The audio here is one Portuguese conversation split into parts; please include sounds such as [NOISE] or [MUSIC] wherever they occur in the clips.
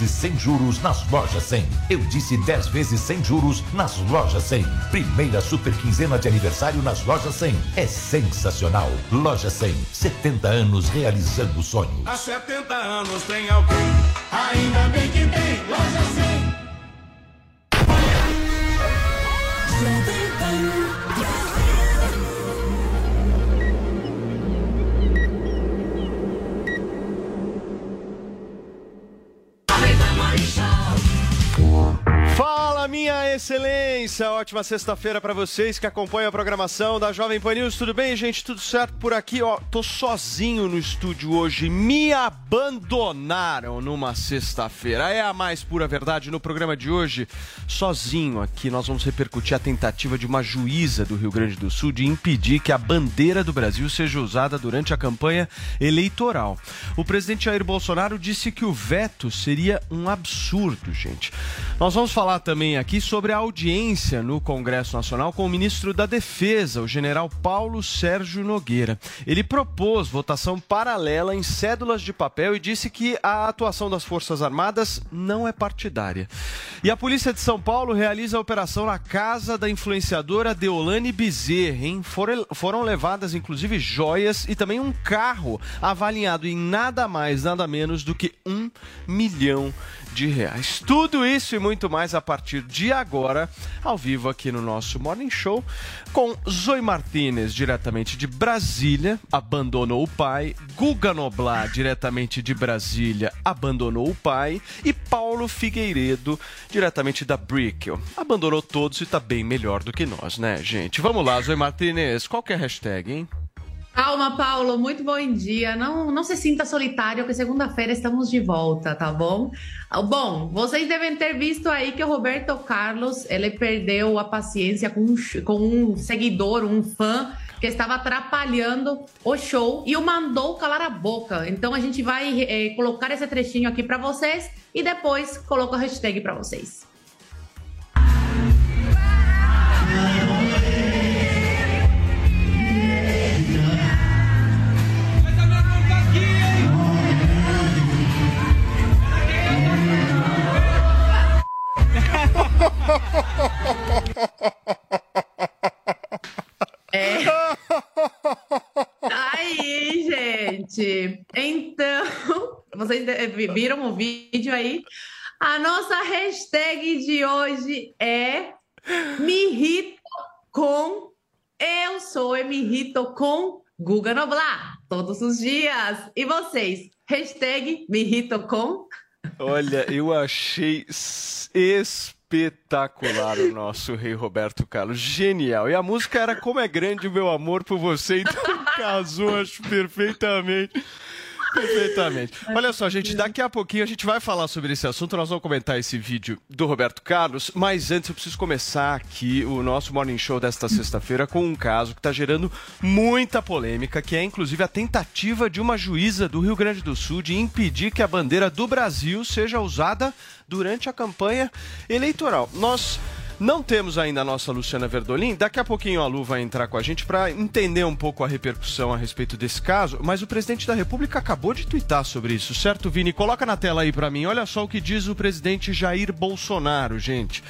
E sem juros nas lojas 100. Eu disse 10 vezes sem juros nas lojas 100. Primeira super quinzena de aniversário nas lojas 100. É sensacional. Loja 100. 70 anos realizando sonhos. Há 70 anos tem alguém, ainda bem que tem loja 100. Fala, minha excelência! Ótima sexta-feira pra vocês que acompanham a programação da Jovem Pan News. Tudo bem, gente? Tudo certo por aqui? Ó, tô sozinho no estúdio hoje. Me abandonaram numa sexta-feira. É a mais pura verdade. No programa de hoje, sozinho aqui, nós vamos repercutir a tentativa de uma juíza do Rio Grande do Sul de impedir que a bandeira do Brasil seja usada durante a campanha eleitoral. O presidente Jair Bolsonaro disse que o veto seria um absurdo, gente. Nós vamos falar também aqui sobre a audiência no Congresso Nacional com o ministro da Defesa, o general Paulo Sérgio Nogueira. Ele propôs votação paralela em cédulas de papel e disse que a atuação das Forças Armadas não é partidária. E a Polícia de São Paulo realiza a operação na casa da influenciadora Deolane Bezerra. Hein? Foram, foram levadas, inclusive, joias e também um carro avaliado em nada mais, nada menos do que um milhão de reais. Tudo isso e muito mais a partir de agora, ao vivo aqui no nosso Morning Show, com Zoe Martinez, diretamente de Brasília, abandonou o pai, Guga Noblar, [LAUGHS] diretamente de Brasília, abandonou o pai, e Paulo Figueiredo, diretamente da Brickell. Abandonou todos e tá bem melhor do que nós, né, gente? Vamos lá, Zoe Martinez, qual que é a hashtag, hein? Calma, Paulo, muito bom dia. Não, não se sinta solitário, que segunda-feira estamos de volta, tá bom? Ah, Bom, vocês devem ter visto aí que o Roberto Carlos, ele perdeu a paciência com um, com um seguidor, um fã, que estava atrapalhando o show e o mandou calar a boca. Então a gente vai eh, colocar esse trechinho aqui para vocês e depois coloco a hashtag para vocês. A nossa hashtag de hoje é Me irrito com Eu sou e me irrito com Guga Noblar. Todos os dias. E vocês? Hashtag me irrito com Olha, eu achei espetacular o nosso rei Roberto Carlos. Genial. E a música era Como é Grande o Meu Amor por Você, então casou, acho perfeitamente. [LAUGHS] Perfeitamente. Olha só, gente, daqui a pouquinho a gente vai falar sobre esse assunto. Nós vamos comentar esse vídeo do Roberto Carlos, mas antes eu preciso começar aqui o nosso Morning Show desta sexta-feira com um caso que está gerando muita polêmica, que é inclusive a tentativa de uma juíza do Rio Grande do Sul de impedir que a bandeira do Brasil seja usada durante a campanha eleitoral. Nós não temos ainda a nossa Luciana Verdolim. Daqui a pouquinho a Lu vai entrar com a gente para entender um pouco a repercussão a respeito desse caso. Mas o presidente da República acabou de twittar sobre isso, certo, Vini? Coloca na tela aí para mim. Olha só o que diz o presidente Jair Bolsonaro, gente.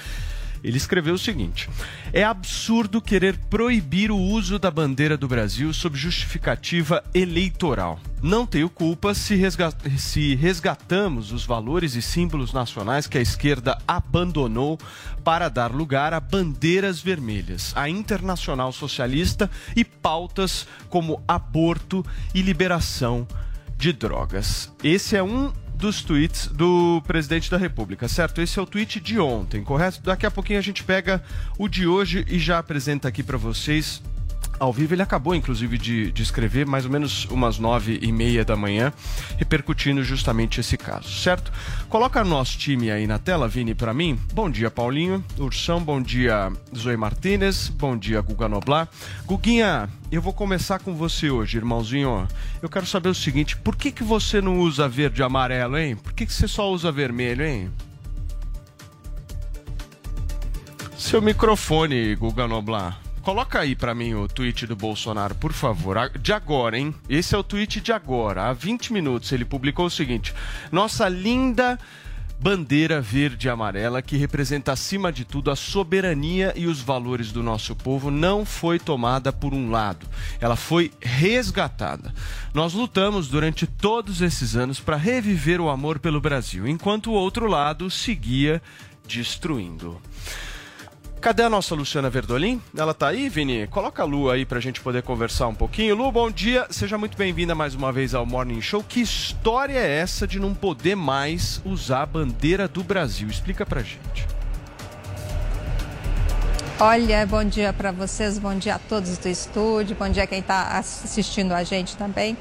Ele escreveu o seguinte: É absurdo querer proibir o uso da bandeira do Brasil sob justificativa eleitoral. Não tenho culpa se, resga- se resgatamos os valores e símbolos nacionais que a esquerda abandonou para dar lugar a bandeiras vermelhas, a internacional socialista e pautas como aborto e liberação de drogas. Esse é um dos tweets do presidente da República, certo? Esse é o tweet de ontem, correto? Daqui a pouquinho a gente pega o de hoje e já apresenta aqui para vocês ao vivo. Ele acabou, inclusive, de, de escrever mais ou menos umas nove e meia da manhã, repercutindo justamente esse caso, certo? Coloca nosso time aí na tela, Vini, para mim. Bom dia, Paulinho. Ursão, bom dia, Zoe Martinez. Bom dia, Guga Noblar. Guguinha, eu vou começar com você hoje, irmãozinho. Eu quero saber o seguinte: por que, que você não usa verde e amarelo, hein? Por que, que você só usa vermelho, hein? Seu microfone, Guga Noblar. Coloca aí para mim o tweet do Bolsonaro, por favor. De agora, hein? Esse é o tweet de agora. Há 20 minutos ele publicou o seguinte: Nossa linda bandeira verde e amarela que representa acima de tudo a soberania e os valores do nosso povo não foi tomada por um lado, ela foi resgatada. Nós lutamos durante todos esses anos para reviver o amor pelo Brasil, enquanto o outro lado seguia destruindo. Cadê a nossa Luciana Verdolim? Ela tá aí, Vini? Coloca a Lu aí pra gente poder conversar um pouquinho. Lu, bom dia. Seja muito bem-vinda mais uma vez ao Morning Show. Que história é essa de não poder mais usar a bandeira do Brasil? Explica pra gente. Olha, bom dia para vocês, bom dia a todos do estúdio, bom dia a quem está assistindo a gente também.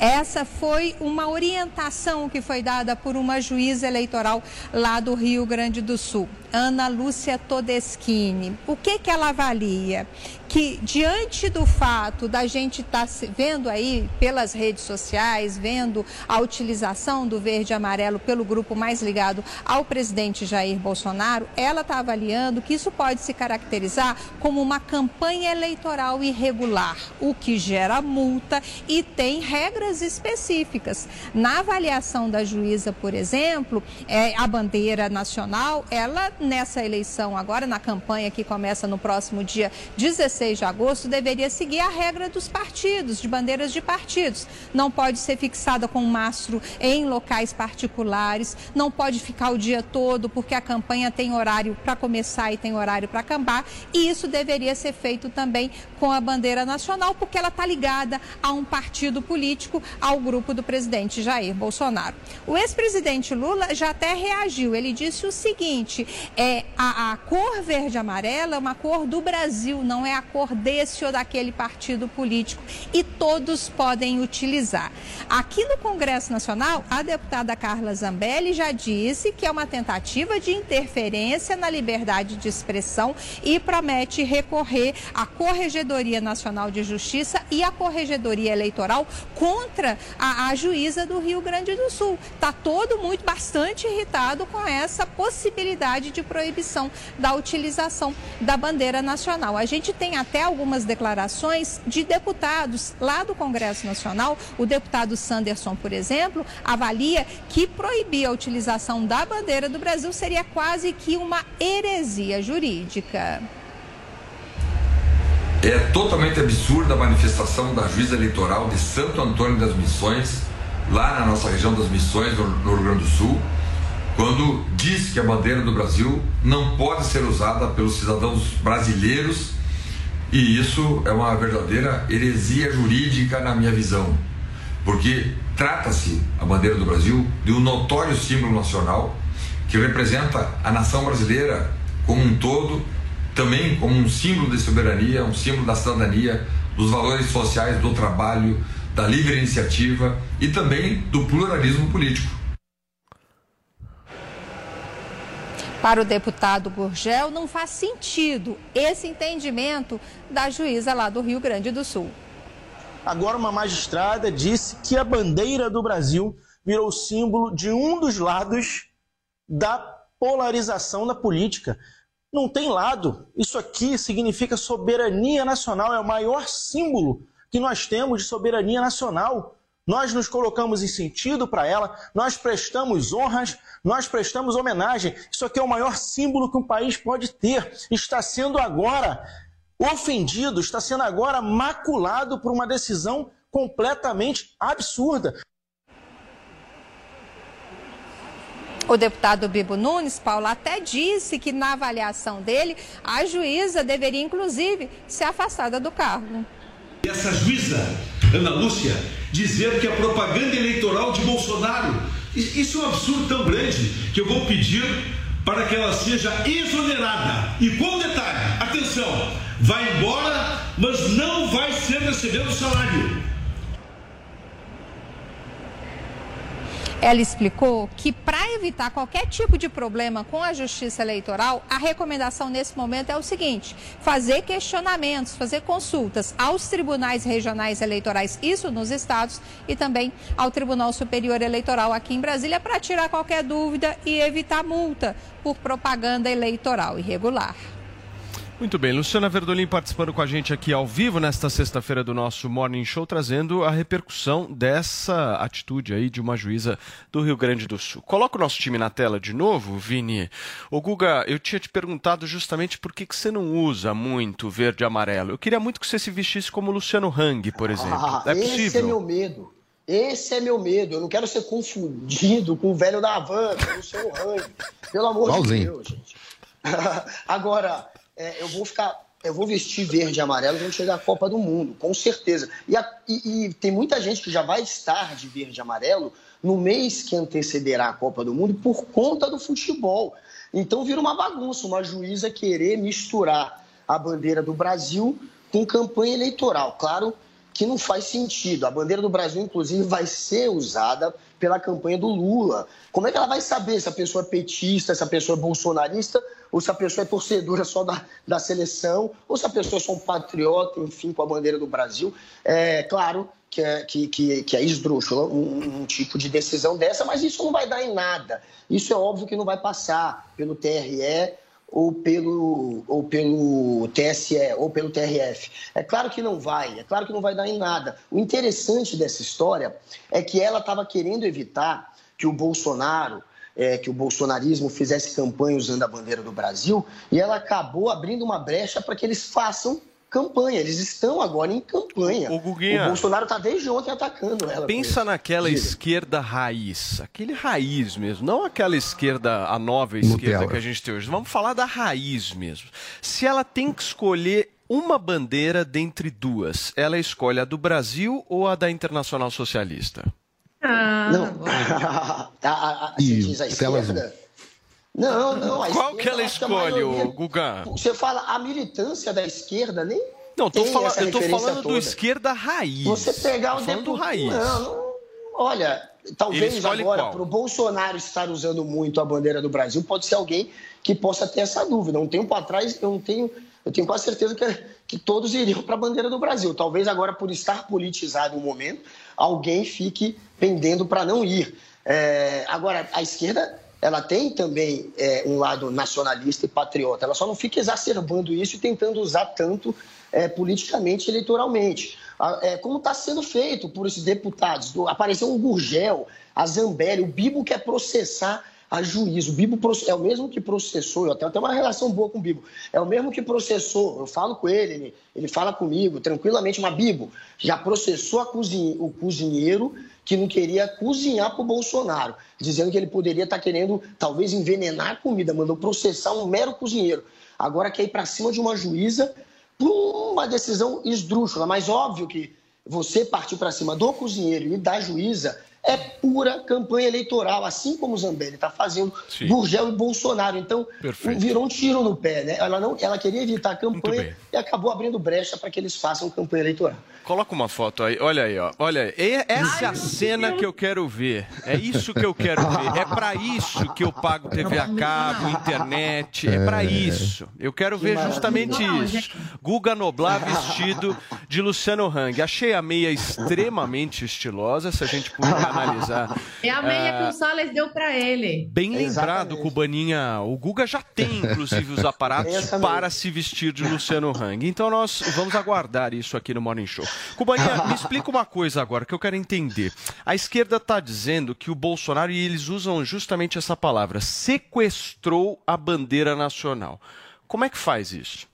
Essa foi uma orientação que foi dada por uma juíza eleitoral lá do Rio Grande do Sul, Ana Lúcia Todeschini. O que, que ela avalia? Que diante do fato da gente estar tá vendo aí pelas redes sociais, vendo a utilização do verde e amarelo pelo grupo mais ligado ao presidente Jair Bolsonaro, ela está avaliando que isso pode se caracterizar como uma campanha eleitoral irregular, o que gera multa e tem regras específicas. Na avaliação da juíza, por exemplo, é, a bandeira nacional, ela nessa eleição agora, na campanha que começa no próximo dia 16 de agosto, deveria seguir a regra dos partidos, de bandeiras de partidos. Não pode ser fixada com mastro em locais particulares, não pode ficar o dia todo, porque a campanha tem horário para começar e tem horário para acabar. E isso deveria ser feito também com a bandeira nacional, porque ela está ligada a um partido político ao grupo do presidente Jair Bolsonaro. O ex-presidente Lula já até reagiu. Ele disse o seguinte: é a, a cor verde-amarela é uma cor do Brasil, não é a cor desse ou daquele partido político e todos podem utilizar. Aqui no Congresso Nacional, a deputada Carla Zambelli já disse que é uma tentativa de interferência na liberdade de expressão e promete recorrer à Corregedoria Nacional de Justiça e à Corregedoria Eleitoral contra a, a juíza do Rio Grande do Sul. Está todo muito bastante irritado com essa possibilidade de proibição da utilização da bandeira nacional. A gente tem até algumas declarações de deputados lá do Congresso Nacional. O deputado Sanderson, por exemplo, avalia que proibir a utilização da bandeira do Brasil seria quase que uma heresia jurídica. É totalmente absurda a manifestação da juíza eleitoral de Santo Antônio das Missões, lá na nossa região das Missões, no Rio Grande do Sul, quando diz que a bandeira do Brasil não pode ser usada pelos cidadãos brasileiros e isso é uma verdadeira heresia jurídica na minha visão, porque trata-se a bandeira do Brasil de um notório símbolo nacional que representa a nação brasileira como um todo também como um símbolo de soberania, um símbolo da cidadania, dos valores sociais, do trabalho, da livre iniciativa e também do pluralismo político. Para o deputado Gurgel, não faz sentido esse entendimento da juíza lá do Rio Grande do Sul. Agora, uma magistrada disse que a bandeira do Brasil virou símbolo de um dos lados da polarização da política. Não tem lado. Isso aqui significa soberania nacional, é o maior símbolo que nós temos de soberania nacional. Nós nos colocamos em sentido para ela, nós prestamos honras, nós prestamos homenagem. Isso aqui é o maior símbolo que um país pode ter. Está sendo agora ofendido, está sendo agora maculado por uma decisão completamente absurda. O deputado Bibo Nunes, Paulo, até disse que na avaliação dele, a juíza deveria, inclusive, ser afastada do cargo. Essa juíza, Ana Lúcia, dizer que a propaganda eleitoral de Bolsonaro, isso é um absurdo tão grande que eu vou pedir para que ela seja exonerada. E com detalhe, atenção, vai embora, mas não vai ser recebendo salário. Ela explicou que para evitar qualquer tipo de problema com a justiça eleitoral, a recomendação nesse momento é o seguinte: fazer questionamentos, fazer consultas aos tribunais regionais eleitorais, isso nos estados, e também ao Tribunal Superior Eleitoral aqui em Brasília, para tirar qualquer dúvida e evitar multa por propaganda eleitoral irregular. Muito bem, Luciana Verdolim participando com a gente aqui ao vivo nesta sexta-feira do nosso Morning Show, trazendo a repercussão dessa atitude aí de uma juíza do Rio Grande do Sul. Coloca o nosso time na tela de novo, Vini. Ô Guga, eu tinha te perguntado justamente por que, que você não usa muito verde e amarelo. Eu queria muito que você se vestisse como Luciano Hang, por exemplo. Ah, é possível? Esse é meu medo. Esse é meu medo. Eu não quero ser confundido com o velho da Havan, Luciano Hang. Pelo amor de Deus, gente. [LAUGHS] Agora, é, eu vou ficar. Eu vou vestir verde e amarelo quando chegar a Copa do Mundo, com certeza. E, a, e, e, tem muita gente que já vai estar de verde e amarelo no mês que antecederá a Copa do Mundo por conta do futebol. Então vira uma bagunça, uma juíza querer misturar a bandeira do Brasil com campanha eleitoral. Claro que não faz sentido. A bandeira do Brasil, inclusive, vai ser usada pela campanha do Lula. Como é que ela vai saber se a pessoa é petista, se a pessoa é bolsonarista, ou se a pessoa é torcedora só da, da seleção, ou se a pessoa é só um patriota, enfim, com a bandeira do Brasil? É claro que é, que, que, que é esdrúxula um, um tipo de decisão dessa, mas isso não vai dar em nada. Isso é óbvio que não vai passar pelo TRE ou pelo, ou pelo TSE ou pelo TRF. É claro que não vai, é claro que não vai dar em nada. O interessante dessa história é que ela estava querendo evitar que o Bolsonaro, é, que o bolsonarismo fizesse campanha usando a bandeira do Brasil, e ela acabou abrindo uma brecha para que eles façam campanha. Eles estão agora em campanha. O, o Bolsonaro está desde ontem atacando ela. Pensa naquela Diga. esquerda raiz, aquele raiz mesmo, não aquela esquerda, a nova esquerda Nutella. que a gente tem hoje. Vamos falar da raiz mesmo. Se ela tem que escolher uma bandeira dentre duas, ela escolhe a do Brasil ou a da Internacional Socialista? Ah, não. [LAUGHS] a, a, a, e diz a esquerda. Não, não. Qual que ela escolhe, maioria, Guga? Você fala a militância da esquerda, nem. Não, tô falando, eu tô falando toda. do esquerda raiz. Você pegar o deputado. raiz. Não, não, olha, talvez agora, para o Bolsonaro estar usando muito a bandeira do Brasil, pode ser alguém que possa ter essa dúvida. Um tempo atrás, eu não tenho. Eu tenho quase certeza que, que todos iriam para a bandeira do Brasil. Talvez agora, por estar politizado o momento, alguém fique pendendo para não ir. É, agora, a esquerda ela tem também é, um lado nacionalista e patriota. Ela só não fica exacerbando isso e tentando usar tanto é, politicamente, eleitoralmente. É, como está sendo feito por esses deputados. Apareceu um Gurgel, a Zambelli, o Bibo quer processar a juízo. O Bibo é o mesmo que processou, eu tenho até uma relação boa com o Bibo, é o mesmo que processou, eu falo com ele, ele, ele fala comigo tranquilamente, mas Bibo já processou cozinhe, o cozinheiro que não queria cozinhar para o Bolsonaro, dizendo que ele poderia estar tá querendo talvez envenenar a comida, mandou processar um mero cozinheiro. Agora quer ir para cima de uma juíza por uma decisão esdrúxula, mas óbvio que você partir para cima do cozinheiro e da juíza é pura campanha eleitoral, assim como o Zambelli está fazendo, Sim. Gurgel e Bolsonaro. Então, Perfeito. virou um tiro no pé, né? Ela, não, ela queria evitar a campanha e acabou abrindo brecha para que eles façam campanha eleitoral. Coloca uma foto aí, olha aí, ó. Olha, essa é a cena que eu quero ver. É isso que eu quero ver. É para isso que eu pago TV a cabo, internet. É para é. isso. Eu quero ver justamente isso. Guga Noblar vestido de Luciano Hang. Achei a meia extremamente estilosa, se a gente puder analisar. [LAUGHS] É a meia que o Salles deu para ele. Bem lembrado, Cubaninha. O Guga já tem, inclusive, os [LAUGHS] aparatos para se vestir de Luciano Hang. Então nós vamos aguardar isso aqui no Morning Show. Cubaninha, [LAUGHS] me explica uma coisa agora que eu quero entender. A esquerda está dizendo que o Bolsonaro, e eles usam justamente essa palavra, sequestrou a bandeira nacional. Como é que faz isso?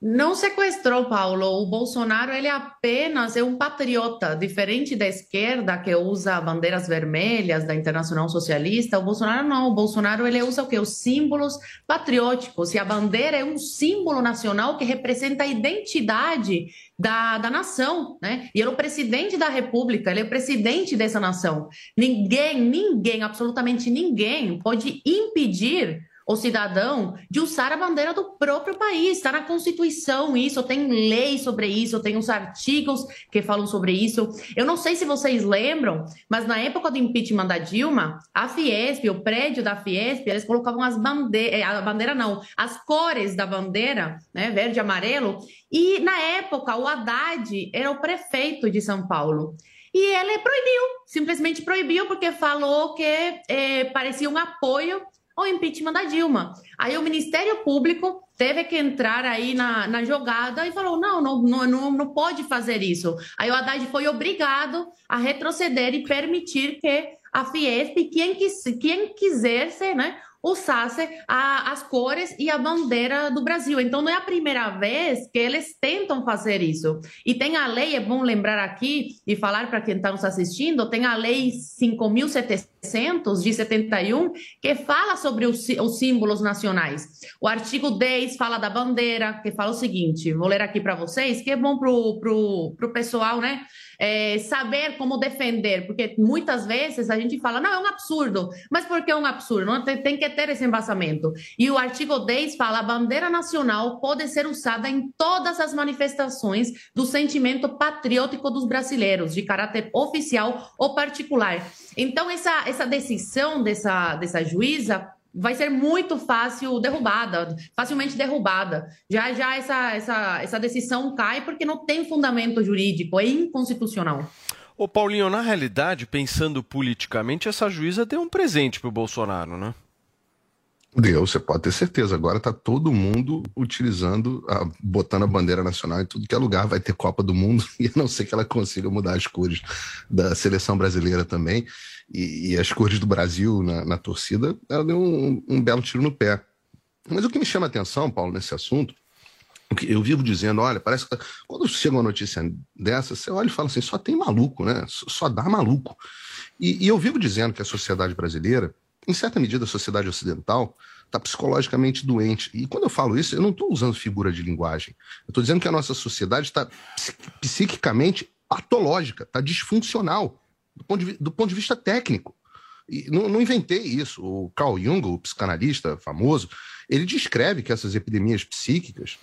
Não sequestrou, Paulo. O Bolsonaro ele apenas é um patriota, diferente da esquerda que usa bandeiras vermelhas da Internacional Socialista. O Bolsonaro não. O Bolsonaro ele usa o que? Os símbolos patrióticos. E a bandeira é um símbolo nacional que representa a identidade da, da nação, né? E ele é o presidente da República, ele é o presidente dessa nação. Ninguém, ninguém, absolutamente ninguém pode impedir o cidadão de usar a bandeira do próprio país. Está na Constituição isso, tem lei sobre isso, tem os artigos que falam sobre isso. Eu não sei se vocês lembram, mas na época do impeachment da Dilma, a Fiesp, o prédio da Fiesp, eles colocavam as bandeiras, eh, a bandeira não, as cores da bandeira, né, verde e amarelo, e na época o Haddad era o prefeito de São Paulo. E ele proibiu, simplesmente proibiu, porque falou que eh, parecia um apoio ao impeachment da Dilma. Aí o Ministério Público teve que entrar aí na, na jogada e falou: não, não, não, não pode fazer isso. Aí o Haddad foi obrigado a retroceder e permitir que a Fiesp, quem, quis, quem quisesse, né, usasse a, as cores e a bandeira do Brasil. Então, não é a primeira vez que eles tentam fazer isso. E tem a lei, é bom lembrar aqui e falar para quem está nos assistindo, tem a lei 5.700 de 71, que fala sobre os, os símbolos nacionais. O artigo 10 fala da bandeira, que fala o seguinte, vou ler aqui para vocês, que é bom para o pessoal, né? é, saber como defender, porque muitas vezes a gente fala, não, é um absurdo, mas por que é um absurdo? Não, tem, tem que ter esse embasamento. E o artigo 10 fala, a bandeira nacional pode ser usada em todas as manifestações do sentimento patriótico dos brasileiros, de caráter oficial ou particular. Então, essa, essa decisão dessa, dessa juíza vai ser muito fácil derrubada, facilmente derrubada. Já já essa, essa, essa decisão cai porque não tem fundamento jurídico, é inconstitucional. Ô Paulinho, na realidade, pensando politicamente, essa juíza deu um presente para o Bolsonaro, né? Deu, você pode ter certeza. Agora está todo mundo utilizando, a, botando a bandeira nacional em tudo que é lugar. Vai ter Copa do Mundo, [LAUGHS] e a não ser que ela consiga mudar as cores da seleção brasileira também e, e as cores do Brasil na, na torcida, ela deu um, um, belo tiro no pé. Mas o que me chama a atenção, Paulo, nesse assunto, eu vivo dizendo, olha, parece que quando chega uma notícia dessa, você olha e fala assim, só tem maluco, né? Só dá maluco. E, e eu vivo dizendo que a sociedade brasileira, em certa medida a sociedade ocidental, está psicologicamente doente. E quando eu falo isso, eu não estou usando figura de linguagem. Eu estou dizendo que a nossa sociedade está psiquicamente patológica, está disfuncional do ponto de, do ponto de vista técnico. E não, não, inventei isso. O Carl Jung, o psicanalista famoso, ele descreve que essas epidemias psíquicas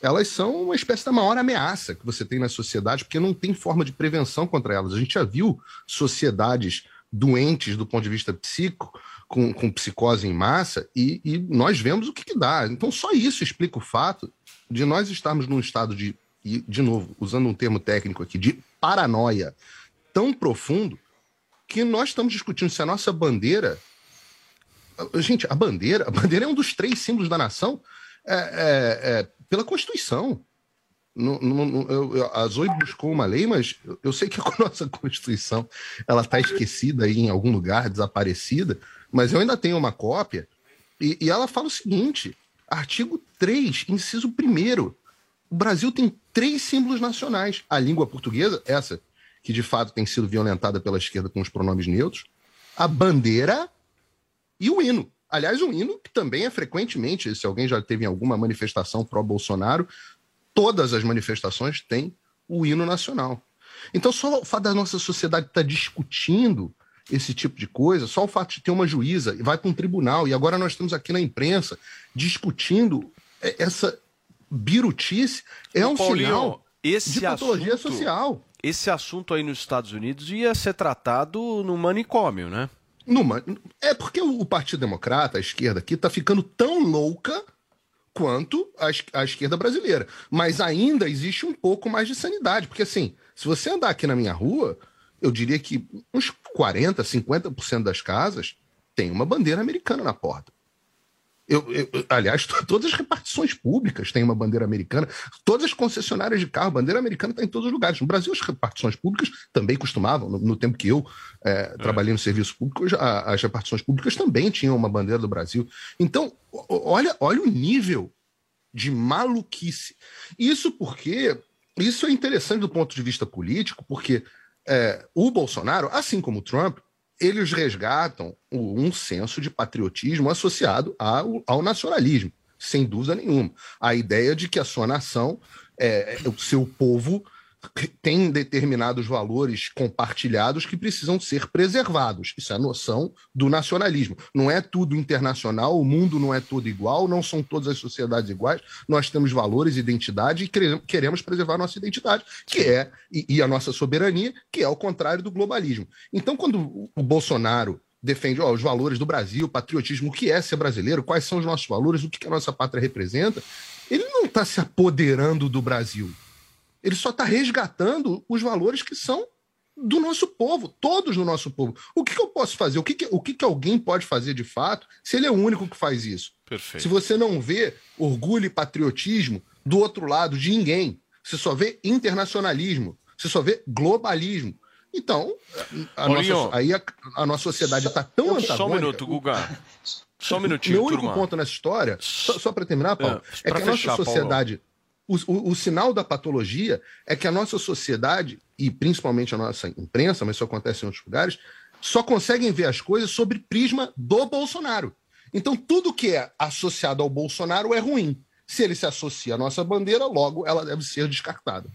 elas são uma espécie da maior ameaça que você tem na sociedade, porque não tem forma de prevenção contra elas. A gente já viu sociedades doentes do ponto de vista psíquico, com, com psicose em massa, e, e nós vemos o que, que, dá. Então, só isso explica o fato de nós estarmos num estado de, de novo, usando um termo técnico aqui, de paranoia tão profundo que nós estamos discutindo se a nossa bandeira. Gente, a bandeira, a bandeira é um dos três símbolos da nação é, é, é, pela Constituição. No, no, no, eu, a Zoe buscou uma lei, mas eu, eu sei que a [LAUGHS] nossa Constituição ela está esquecida aí em algum lugar, desaparecida, mas eu ainda tenho uma cópia, e, e ela fala o seguinte: artigo 3, inciso 1. O Brasil tem três símbolos nacionais. A língua portuguesa, essa que de fato tem sido violentada pela esquerda com os pronomes neutros, a bandeira e o hino. Aliás, um hino que também é frequentemente, se alguém já teve alguma manifestação pró-Bolsonaro, todas as manifestações têm o hino nacional. Então, só o fato da nossa sociedade estar tá discutindo esse tipo de coisa, só o fato de ter uma juíza e vai para um tribunal, e agora nós estamos aqui na imprensa discutindo essa birutice, é um Paulinho, sinal de patologia assunto... social esse assunto aí nos Estados Unidos ia ser tratado no manicômio, né? Numa... É porque o Partido Democrata, a esquerda aqui, está ficando tão louca quanto a, a, esquerda brasileira. Mas ainda existe um pouco mais de sanidade. Porque, assim, se você andar aqui na minha rua, eu diria que uns 40%, 50% das casas tem uma bandeira americana na porta. Eu, eu, aliás, todas as repartições públicas têm uma bandeira americana, todas as concessionárias de carro, bandeira americana está em todos os lugares. No Brasil, as repartições públicas também costumavam, no, no tempo que eu é, é. trabalhei no serviço público, as repartições públicas também tinham uma bandeira do Brasil. Então, olha, olha o nível de maluquice. Isso porque isso é interessante do ponto de vista político, porque é, o Bolsonaro, assim como o Trump, eles resgatam um senso de patriotismo associado ao, ao nacionalismo, sem dúvida nenhuma. A ideia de que a sua nação, é, o seu povo, tem determinados valores compartilhados que precisam ser preservados. Isso é a noção do nacionalismo. Não é tudo internacional, o mundo não é todo igual, não são todas as sociedades iguais. Nós temos valores, identidade e queremos preservar nossa identidade, que é e, e a nossa soberania, que é o contrário do globalismo. Então, quando o Bolsonaro defende ó, os valores do Brasil, patriotismo, o que é ser brasileiro, quais são os nossos valores, o que a nossa pátria representa, ele não está se apoderando do Brasil ele só está resgatando os valores que são do nosso povo, todos do nosso povo. O que, que eu posso fazer? O, que, que, o que, que alguém pode fazer de fato se ele é o único que faz isso? Perfeito. Se você não vê orgulho e patriotismo do outro lado de ninguém, você só vê internacionalismo, você só vê globalismo. Então, a nossa, aí a, a, nossa sociedade está tão antagônica... Só um minuto, Guga. Só um [LAUGHS] minutinho, Meu único ponto nessa história, só, só para terminar, Paulo, é, é que a nossa sociedade... O, o, o, sinal da patologia é que a nossa sociedade, e principalmente a nossa imprensa, mas isso acontece em outros lugares, só conseguem ver as coisas sobre prisma do Bolsonaro. Então, tudo que é associado ao Bolsonaro é ruim. Se ele se associa à nossa bandeira, logo ela deve ser descartada.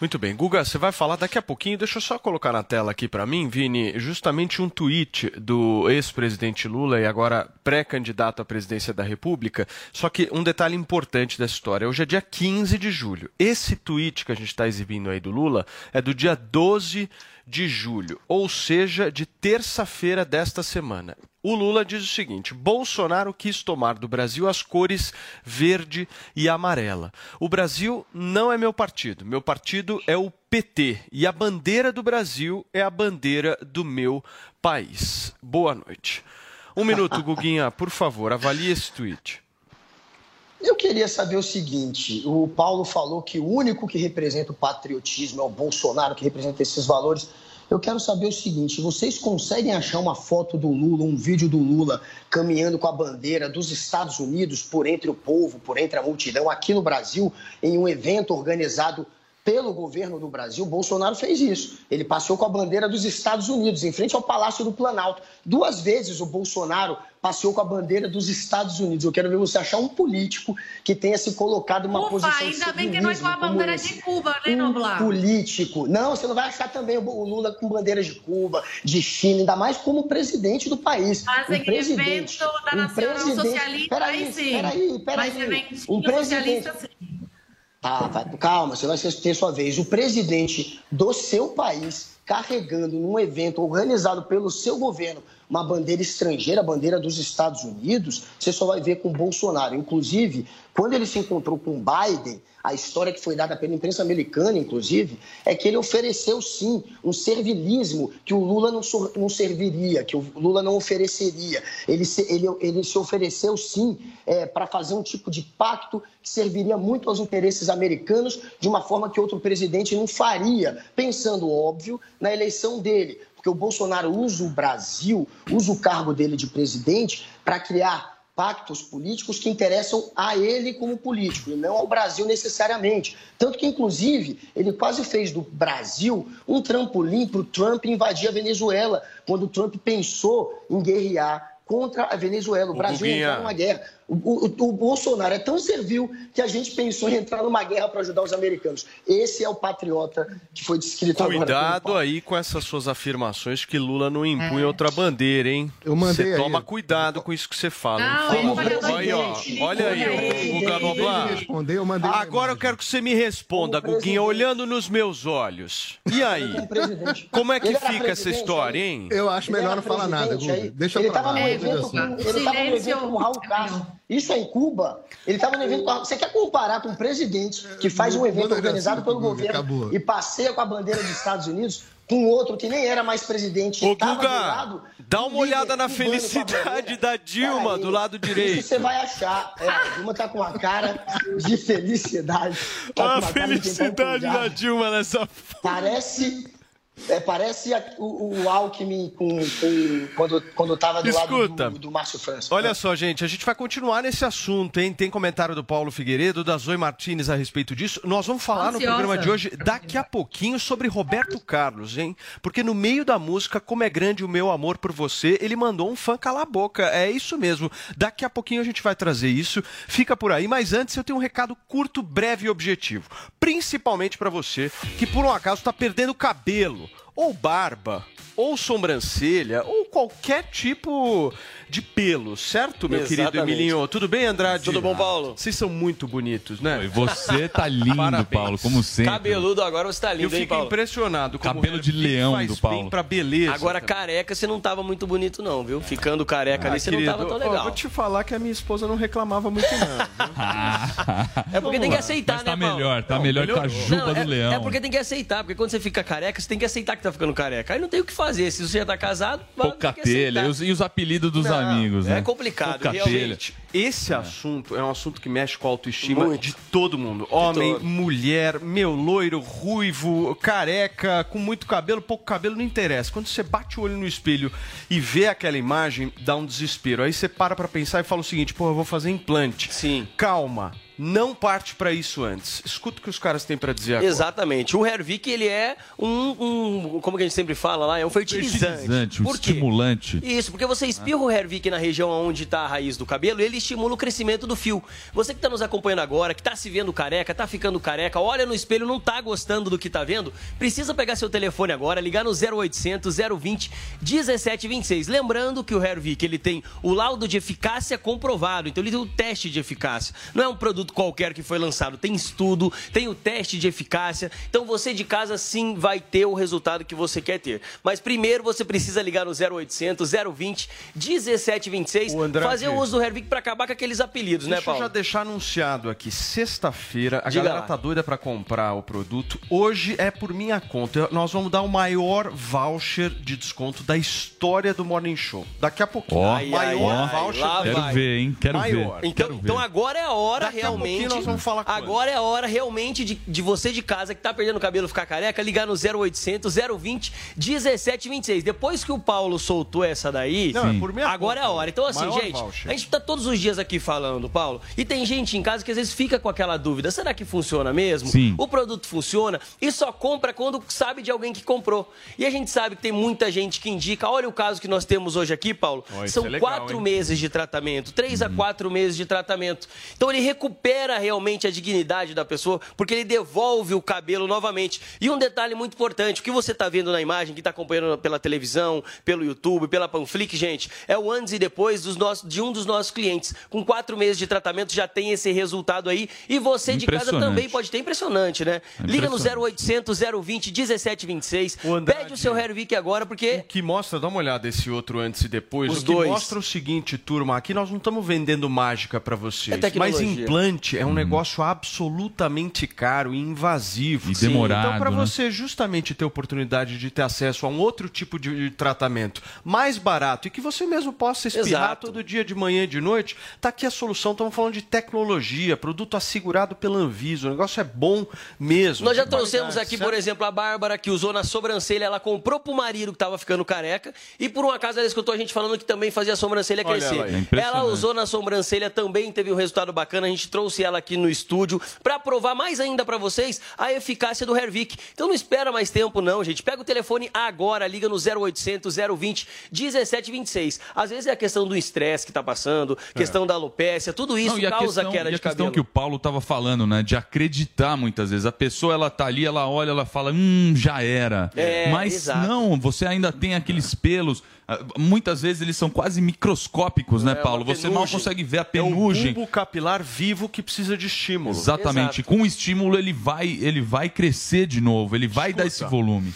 Muito bem. Guga, você vai falar daqui a pouquinho. Deixa eu só colocar na tela aqui para mim, Vini, justamente um tweet do ex-presidente Lula e agora pré-candidato à presidência da República. Só que um detalhe importante dessa história. Hoje é dia 15 de julho. Esse tweet que a gente está exibindo aí do Lula é do dia 12 de julho, ou seja, de terça-feira desta semana. O Lula diz o seguinte: Bolsonaro quis tomar do Brasil as cores verde e amarela. O Brasil não é meu partido. Meu partido é o PT. E a bandeira do Brasil é a bandeira do meu país. Boa noite. Um minuto, Guguinha, por favor, avalie esse tweet. Eu queria saber o seguinte: o Paulo falou que o único que representa o patriotismo é o Bolsonaro, que representa esses valores. Eu quero saber o seguinte: vocês conseguem achar uma foto do Lula, um vídeo do Lula caminhando com a bandeira dos Estados Unidos por entre o povo, por entre a multidão, aqui no Brasil, em um evento organizado pelo governo do Brasil, Bolsonaro fez isso. Ele passou com a bandeira dos Estados Unidos, em frente ao Palácio do Planalto. Duas vezes o Bolsonaro passeou com a bandeira dos Estados Unidos. Eu quero ver você achar um político que tenha se colocado numa Ufa, posição ainda bem que não é com a bandeira de Cuba, né, Noblar? Um político. Não, você não vai achar também o Lula com bandeiras de Cuba, de China, ainda mais como presidente do país. Mas um presidente, evento da Nacional um Socialista, peraí, aí sim. Peraí, peraí. Mas um presidente, socialista, sim. Ah, vai, calma, você vai ter sua vez. O presidente do seu país carregando num evento organizado pelo seu governo uma bandeira estrangeira, a bandeira dos Estados Unidos, você só vai ver com Bolsonaro. Inclusive, quando ele se encontrou com Biden, a história que foi dada pela imprensa americana, inclusive, é que ele ofereceu sim um servilismo que o Lula não, não serviria, que o Lula não ofereceria. Ele se, ele, ele se ofereceu sim é, para fazer um tipo de pacto que serviria muito aos interesses americanos de uma forma que outro presidente não faria, pensando, óbvio, na eleição dele porque o Bolsonaro usa o Brasil, usa o cargo dele de presidente para criar pactos políticos que interessam a ele como político e não ao Brasil necessariamente. Tanto que, inclusive, ele quase fez do Brasil um trampolim para o Trump invadir a Venezuela, quando o Trump pensou em guerrear contra a Venezuela. O, o Brasil entrou numa guerra. O, o, o, Bolsonaro é tão servil que a gente pensou em entrar numa guerra para ajudar os americanos. Esse é o patriota que foi descrito Cuidado agora. Cuidado aí com essas suas afirmações que Lula não impunha é. outra bandeira, hein? Eu mandei Você toma cuidado com isso que você fala. Não, fala. Aí, ó, olha aí, Guga Noblar. Eu mandei Agora eu quero que você me responda, Guguinha, olhando nos meus olhos. E aí? Como é que fica essa história, hein? Eu acho melhor não falar nada, Guga. Deixa eu falar. Ele estava no evento com o Raul Castro. Isso é em Cuba. Ele estava no evento. Você quer comparar com um presidente que faz um evento organizado pelo governo e passeia com a bandeira dos Estados Unidos com outro que nem era mais presidente. Ô, Guga, dá uma olhada na felicidade da Dilma do lado direito. Isso você vai achar. É, a Dilma tá com uma cara de felicidade. Tá a felicidade da Dilma nessa foto. Parece É, parece a- o, o Alckmin com, com- quando, quando tava do Escuta. lado do, do Márcio França. Olha só, gente, a gente vai continuar nesse assunto, hein? Tem comentário do Paulo Figueiredo, da Zoe Martinez a respeito disso. Nós vamos falar no Ansiosa. programa de hoje, daqui a pouquinho, sobre Roberto Carlos, hein? Porque no meio da música, Como é Grande o Meu Amor por Você, ele mandou um fã calar a boca. É isso mesmo. Daqui a pouquinho a gente vai trazer isso. Fica por aí, mas antes eu tenho um recado curto, breve e objetivo. Principalmente pra você que por um acaso tá perdendo cabelo, ou barba, ou sobrancelha, ou qualquer tipo de pelo, certo, meu querido Exatamente. Emilinho? Tudo bem, Andrade? Tudo bom, Paulo? Vocês são muito bonitos, né? E você tá lindo, Parabéns. Paulo, como sempre. Cabeludo agora você tá lindo, Eu hein, fico Paulo? impressionado. Como Cabelo de leão faz do bem Paulo. pra beleza. Agora, também. careca, você não tava muito bonito, não, viu? Ficando careca ali, Ah, você querido, não tava tão ó, legal. vou te falar que a minha esposa não reclamava muito, não. [LAUGHS] É porque tem que aceitar, Mas né, tá Paulo? melhor, tá melhor que a juba Não, do é, leão. É porque tem que aceitar, porque quando você fica careca, você tem que aceitar que tá ficando careca. Aí não tem o que fazer. Se você já tá casado, vai ter que Pocatelha, aceitar. e os, e os apelidos dos Não, amigos, é né? complicado, Pocatelha. realmente. Esse assunto é um assunto que mexe com a autoestima Muito. de todo mundo. Homem, todo. mulher, meu loiro, ruivo, careca, com muito cabelo, pouco cabelo, não interessa. Quando você bate o olho no espelho e vê aquela imagem, dá um desespero. Aí você para pra pensar e fala o seguinte: pô, eu vou fazer implante. Sim. Calma. Não parte pra isso antes. Escuta o que os caras têm pra dizer agora. Exatamente. O Hervik, ele é um, um- Como que a gente sempre fala lá? É um fertilizante. Fertilizante, um Por quê? estimulante. Isso, porque você espirra o Hervik na região onde está a raiz do cabelo, ele estimula o crescimento do fio. Você que está nos acompanhando agora, que está se vendo careca, está ficando careca, olha no espelho, não está gostando do que está vendo, precisa pegar seu telefone agora, ligar no 0800 020 1726. Lembrando que o Hervik, ele tem o laudo de eficácia comprovado, então ele tem o teste de eficácia. Não é um produto qualquer que foi lançado, tem estudo, tem o teste de eficácia. Então você de casa sim vai ter o resultado que você quer ter. Mas primeiro você precisa ligar no 0800 020 1726, O Andrade- fazer o uso do Hervik para acabar com aqueles apelidos, né, Deixa eu Paulo? já deixar anunciado aqui. Sexta-feira, a Diga galera lá. tá doida pra comprar o produto. Hoje é por minha conta. Nós vamos dar o maior voucher de desconto da história do Morning Show. Daqui a pouquinho. Ó, o maior ó, voucher. lá do- Quero vai. ver, hein? Quero Maior. ver. Então, quero ver. então agora é a hora Daqui pouquinho realmente. nós vamos falar agora é a hora realmente de, de você de casa que tá perdendo o cabelo ficar careca, ligar no 0800 020 1726. Depois que o Paulo soltou essa daí, Não, é por minha agora é a hora. Então, assim, Maior gente, voucher. a gente tá todos os dias aqui falando, Paulo, e tem gente em casa que às vezes fica com aquela dúvida: será que funciona mesmo? Sim. O produto funciona e só compra quando sabe de alguém que comprou. E a gente sabe que tem muita gente que indica. Olha o caso que nós temos hoje aqui, Paulo. Isso São é legal, quatro hein? meses de tratamento, três a quatro meses de tratamento. Então ele recupera realmente a dignidade da pessoa, porque ele devolve o cabelo novamente. E um detalhe muito importante, o que você está vendo na imagem, que está acompanhando pela televisão, pelo YouTube, pela Panflix, gente, é o antes e depois dos nossos, de um dos nossos clientes. Com quatro meses de tratamento já tem esse resultado aí. E você de casa Impressionante. também pode ter. Impressionante, né? Liga no Impressionante. 0800 020 1726. O Andrade- Pede o seu Hervik agora, porque O que mostra, dá uma olhada esse outro antes e depois. Os o que dois. mostra o seguinte, turma, aqui nós não estamos vendendo mágica pra vocês. É mas implante é um negócio absolutamente caro e invasivo. E demorado, Então, para né? você justamente ter oportunidade de ter acesso a um outro tipo de tratamento mais barato e que você mesmo possa espirrar Exato. todo dia de manhã e de noite, tá aqui a solução. Estamos falando de tecnologia, produto assegurado pela Anvisa. O negócio é bom mesmo. Nós já trouxemos aqui, certo? por exemplo, a Bárbara, que usou na sobrancelha, ela comprou pro marido que tava ficando careca, e por um acaso ela escutou a gente falando que também fazia a sobrancelha crescer. ela. É ela usou na sobrancelha, também teve um resultado bacana, a gente trouxe ela aqui no estúdio pra provar mais ainda pra vocês a eficácia do Hervik. Então não espera mais tempo não, gente. Pega o telefone agora, liga no 0800 020 1726. Às vezes é a questão do estresse que tá passando, questão da alopécia, tudo isso Não, a causa questão, queda e a de questão cabelo. que o Paulo estava falando, né? De acreditar muitas vezes. A pessoa, ela tá ali, ela olha, ela fala, hum, já era. É, Mas exato. não, você ainda tem aqueles pelos. Ah, Muitas vezes eles são quase microscópicos, né, É, Paulo? uma Você mal consegue ver a É o penugem. bulbo capilar vivo que precisa de estímulo. Exatamente. Exato. Com o estímulo, ele vai, ele vai crescer de novo, ele vai dar esse Escuta. volume.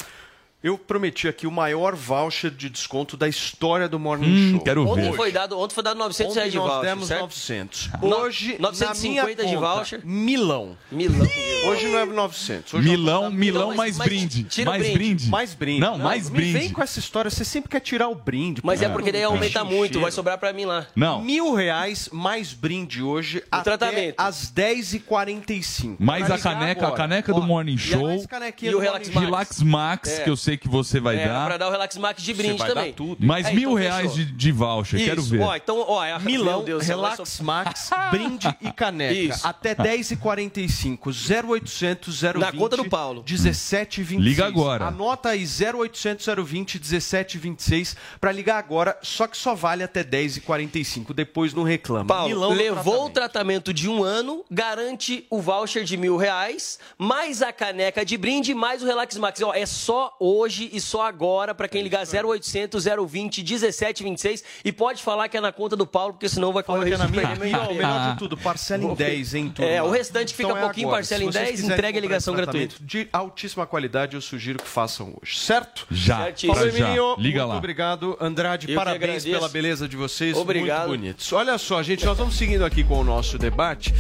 Eu prometi aqui o maior voucher de desconto da história do Morning Hum, Show. quero Ontem ver. foi dado, ontem foi dado 900 Ontem reais de nós voucher, demos certo? 900. No- Hoje, 950 na minha de conta, voucher. Milão. Milão. Hoje não é 900. Hoje Milão, dar- milão mas- mais mas brinde. o Mais brinde. brinde. Mais brinde. Não, mais Me brinde. vem com essa história. Você sempre quer tirar o brinde. Mas é porque daí aumenta Enche muito, vai sobrar pra mim lá. Não, Mil reais mais brinde hoje até tratamento. às 10h45. mais a caneca, a agora. caneca do Morning e a Show. mais canequinha E o do Relax Max. Relax Max, É. que eu sei sei que você vai É, dar. pra dar o Relax Max de brinde vai dar também. tudo. Mais É, mil então reais fechou. de, de voucher, quero Isso, ver. Ó, então, ó, é, Milão, Deus, Relax sou- Max, [LAUGHS] brinde e caneca. Isso. Até 10h45, 0800 020 Na conta do Paulo. 1726. Liga agora. Anota aí 0800 020 1726 pra ligar agora, só que só vale até 10h45, depois não reclama. Paulo, Milão levou o tratamento de um ano, garante o voucher de mil reais, mais a caneca de brinde, mais o Relax Max. Ó, é só hoje e só agora pra quem É ligar 0800 020 1726 e pode falar que é na conta do Paulo, porque senão vai correr o é risco de minha. perder meu E, ó, e-mail. melhor de tudo, parcela em 10 em tudo. É, o restante fica Então é pouquinho, agora. parcela em vocês 10, quiserem entrega comprar ligação gratuita. De altíssima qualidade, eu sugiro que façam hoje, certo? Já. Paulo. Emílio, Liga muito lá. obrigado. Andrade, Eu parabéns pela beleza de vocês. Obrigado. Muito bonitos. Olha só, gente, nós vamos seguindo aqui com o nosso debate.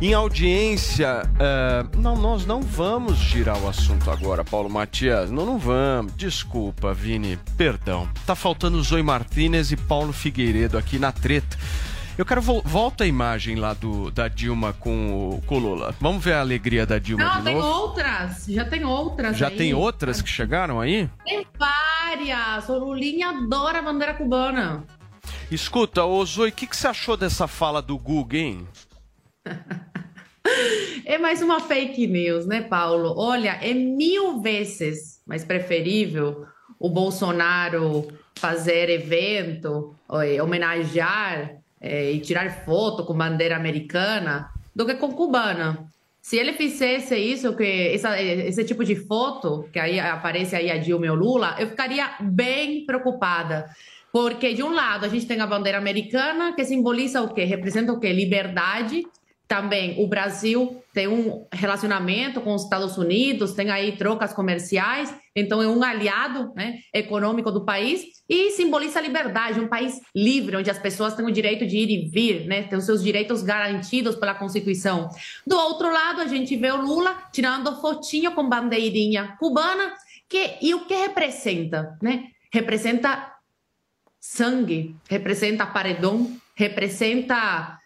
Em audiência, eh, não, nós não vamos girar o assunto agora, Paulo Matias. Não, não vamos. Desculpa, Vini. Perdão. Tá faltando Zoe Martinez e Paulo Figueiredo aqui na treta. Eu quero vol volta a imagem lá do, da Dilma com o, com o Lula. Vamos ver a alegria da Dilma Não, de tem novo. outras. Já tem outras. Já aí. tem outras que chegaram aí? Tem várias. O Lulinha adora a bandeira cubana. Escuta, ô Zoe, o que, que você achou dessa fala do Google, hein? [LAUGHS] É mais uma fake news, né, Paulo? Olha, é mil vezes mais preferível o Bolsonaro fazer evento, eh, homenagear eh, e tirar foto com bandeira americana do que com cubana. Se ele fizesse isso, que essa- esse tipo de foto, que aí aparece aí a Dilma e o Lula, eu ficaria bem preocupada. Porque, de um lado, a gente tem a bandeira americana, que simboliza o quê? Representa o quê? Liberdade. Também o Brasil tem um relacionamento com os Estados Unidos, tem aí trocas comerciais, então é um aliado né, econômico do país e simboliza a liberdade, um país livre, onde as pessoas têm o direito de ir e vir, né, têm os seus direitos garantidos pela Constituição. Do outro lado, a gente vê o Lula tirando fotinho com bandeirinha cubana, que, e o que representa? Né? Representa sangue, representa paredão, representa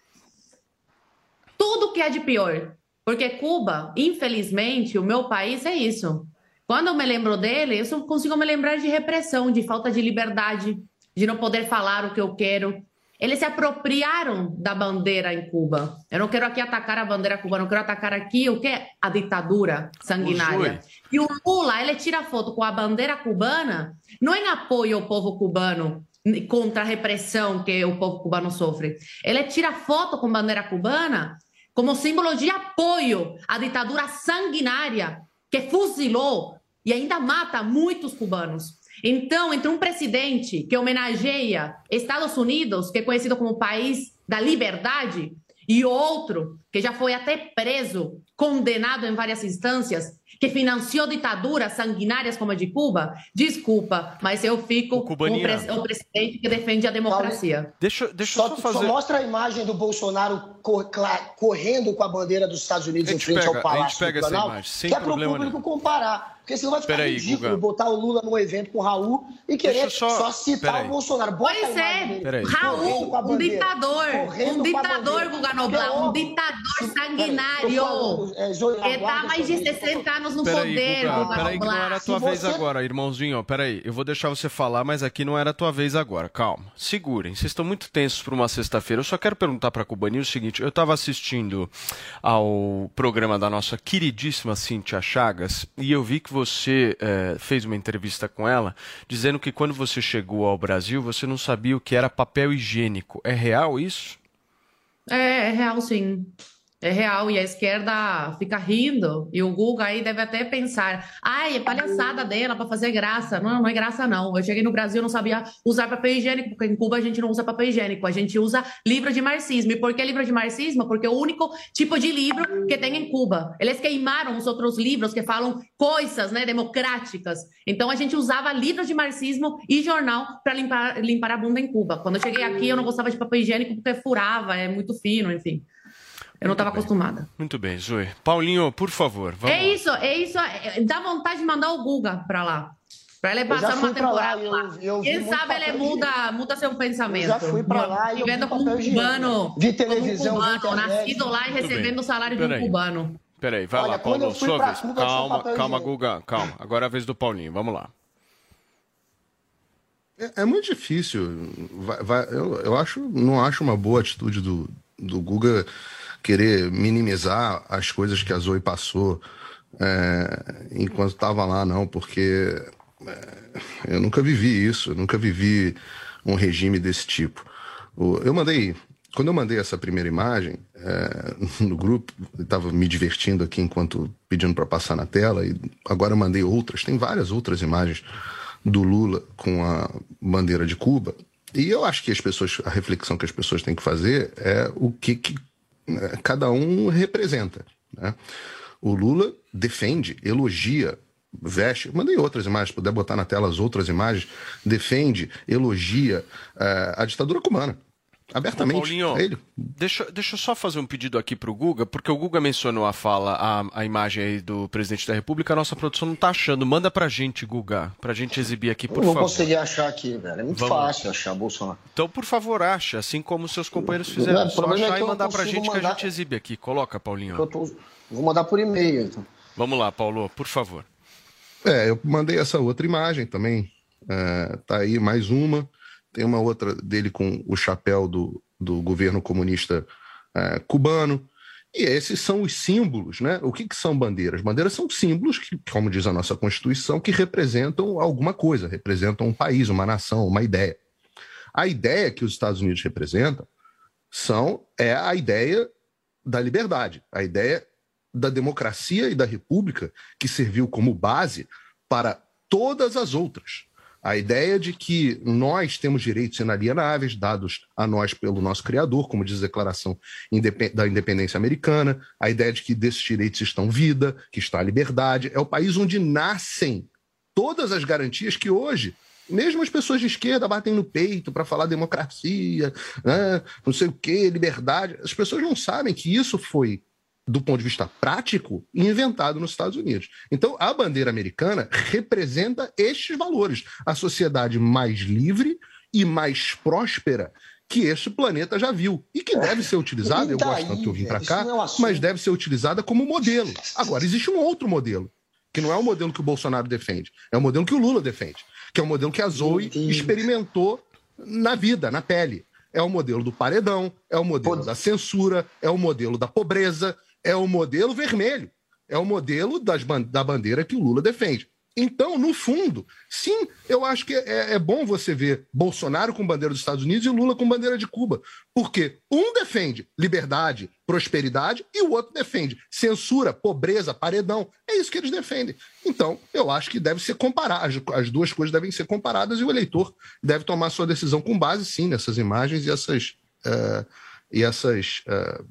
tudo que é de pior. Porque Cuba, infelizmente, o meu país é isso. Quando eu me lembro dele, eu só consigo me lembrar de repressão, de falta de liberdade, de não poder falar o que eu quero. Eles se apropriaram da bandeira em Cuba. Eu não quero aqui atacar a bandeira cubana, eu quero atacar aqui o que é a ditadura sanguinária. E o Lula, ele tira foto com a bandeira cubana, não em apoio ao povo cubano contra a repressão que o povo cubano sofre. Ele tira foto com bandeira cubana como símbolo de apoio à ditadura sanguinária que fuzilou e ainda mata muitos cubanos. Então, entre um presidente que homenageia Estados Unidos, que é conhecido como país da liberdade, e outro que já foi até preso, condenado em várias instâncias, que financiou ditaduras sanguinárias como a de Cuba, desculpa, mas eu fico com o, pres- o presidente que defende a democracia. Deixa, deixa Só, eu só fazer. só mostra a imagem do Bolsonaro cor- correndo com a bandeira dos Estados Unidos A em frente pega- ao a Palácio gente pega do essa Planalto, imagem, sem que é para o problema público comparar. Porque senão vai ficar Peraí, ridículo Guga. botar o Lula num evento com o Raul e querer só- só, citar peraí. o Bolsonaro. Bota Pois a é, Raul, a um ditador, um a ditador. Guga Noblar, um óbvio. ditador sanguinário, é, que tá aguarda há mais de sua vez. 60 anos no Peraí, poder, peraí que não era a tua Se vez você- agora, irmãozinho. Peraí, eu vou deixar você falar, mas aqui não era a tua vez agora. Calma, segurem. Vocês estão muito tensos por uma sexta-feira. Eu só quero perguntar pra Cubaninha o seguinte: eu tava assistindo ao programa da nossa queridíssima Cintia Chagas e eu vi que você eh, fez uma entrevista com ela dizendo que quando você chegou ao Brasil você não sabia o que era papel higiênico. É real isso? É, é real, sim. É real, e a esquerda fica rindo, e o Guga aí deve até pensar, ai, é palhaçada dela para fazer graça. Não, não é graça, não. Eu cheguei no Brasil não sabia usar papel higiênico, porque em Cuba a gente não usa papel higiênico, a gente usa livro de marxismo. E por que livro de marxismo? Porque é o único tipo de livro que tem em Cuba. Eles queimaram os outros livros que falam coisas, né, democráticas. Então a gente usava livros de marxismo e jornal para limpar, limpar a bunda em Cuba. Quando eu cheguei aqui, eu não gostava de papel higiênico porque furava, é muito fino, enfim. Eu não estava acostumada. Muito bem, Zoe. Paulinho, por favor, vamos É lá. isso, é isso. Dá vontade de mandar o Guga pra lá. Pra ele Eu passar uma lá, temporada eu- lá. eu vi Quem sabe ele muda, muda seu pensamento. Eu já fui pra lá e eu vi Vivendo como um cubano. Como televisão, um cubano, nascido lá e Muito recebendo o salário de um Peraí. cubano. Peraí, vai Olha, lá, Paulo, eu sua vez. Cuba, eu Calma, calma. Guga, calma. Agora é a vez do Paulinho, vamos lá. É, é muito difícil. Vai, vai, eu, eu acho, não acho uma boa atitude do, do Guga querer minimizar as coisas que a Zoe passou é, enquanto estava lá, não, porque é, eu nunca vivi isso, eu nunca vivi um regime desse tipo. Eu mandei, quando eu mandei essa primeira imagem é, no grupo, estava me divertindo aqui enquanto pedindo para passar na tela, e agora mandei outras, tem várias outras imagens do Lula com a bandeira de Cuba. E eu acho que as pessoas, a reflexão que as pessoas têm que fazer é o que, que cada um representa. Né? O Lula defende, elogia, veste. Mandei outras imagens, puder botar na tela as outras imagens. Defende, elogia uh, a ditadura cubana. Abertamente. Ô, Paulinho, é ele. Deixa, deixa eu só fazer um pedido aqui para o Guga, porque o Guga mencionou a fala, a, a imagem aí do presidente da República, a nossa produção não está achando. Manda para a gente, Guga, para a gente exibir aqui, por favor. Eu não vou conseguir achar aqui, velho. É muito Vamos. fácil achar Bolsonaro. Então, por favor, acha, assim como seus companheiros fizeram. Não, só é achar é e mandar para a gente mandar... que a gente exibe aqui. Coloca, Paulinho. Tô... Vou mandar por e-mail, então. Vamos lá, Paulo, por favor. É, eu mandei essa outra imagem também. É, tá aí mais uma. Tem uma outra dele com o chapéu do, do governo comunista é, cubano. E esses são os símbolos, né? O que, que são bandeiras? Bandeiras são símbolos que, como diz a nossa Constituição, que representam alguma coisa, representam um país, uma nação, uma ideia. A ideia que os Estados Unidos representam são é a ideia da liberdade, a ideia da democracia e da república que serviu como base para todas as outras. A ideia de que nós temos direitos inalienáveis dados a nós pelo nosso Criador, como diz a Declaração da Independência Americana, a ideia de que desses direitos estão vida, que está a liberdade, é o país onde nascem todas as garantias que hoje mesmo as pessoas de esquerda batem no peito para falar democracia, né, não sei o que, liberdade. As pessoas não sabem que isso foi do ponto de vista prático, inventado nos Estados Unidos. Então, a bandeira americana representa estes valores, a sociedade mais livre e mais próspera que este planeta já viu e que deve ser utilizada, eu gosto tanto que eu vim para cá, é mas deve ser utilizada como modelo. Agora, existe um outro modelo, que não é o modelo que o Bolsonaro defende, é o modelo que o Lula defende, que é o modelo que a Zoe experimentou na vida, na pele. É o modelo do paredão, é o modelo da censura, é o modelo da pobreza, é o modelo vermelho, é o modelo da bandeira que o Lula defende. Então, no fundo, sim, eu acho que é, é, bom você ver Bolsonaro com bandeira dos Estados Unidos e Lula com bandeira de Cuba. Porque um defende liberdade, prosperidade e o outro defende censura, pobreza, paredão. É isso que eles defendem. Então, eu acho que deve ser comparado. As, as duas coisas devem ser comparadas e o eleitor deve tomar sua decisão com base, sim, nessas imagens e essas. Uh, e essas uh,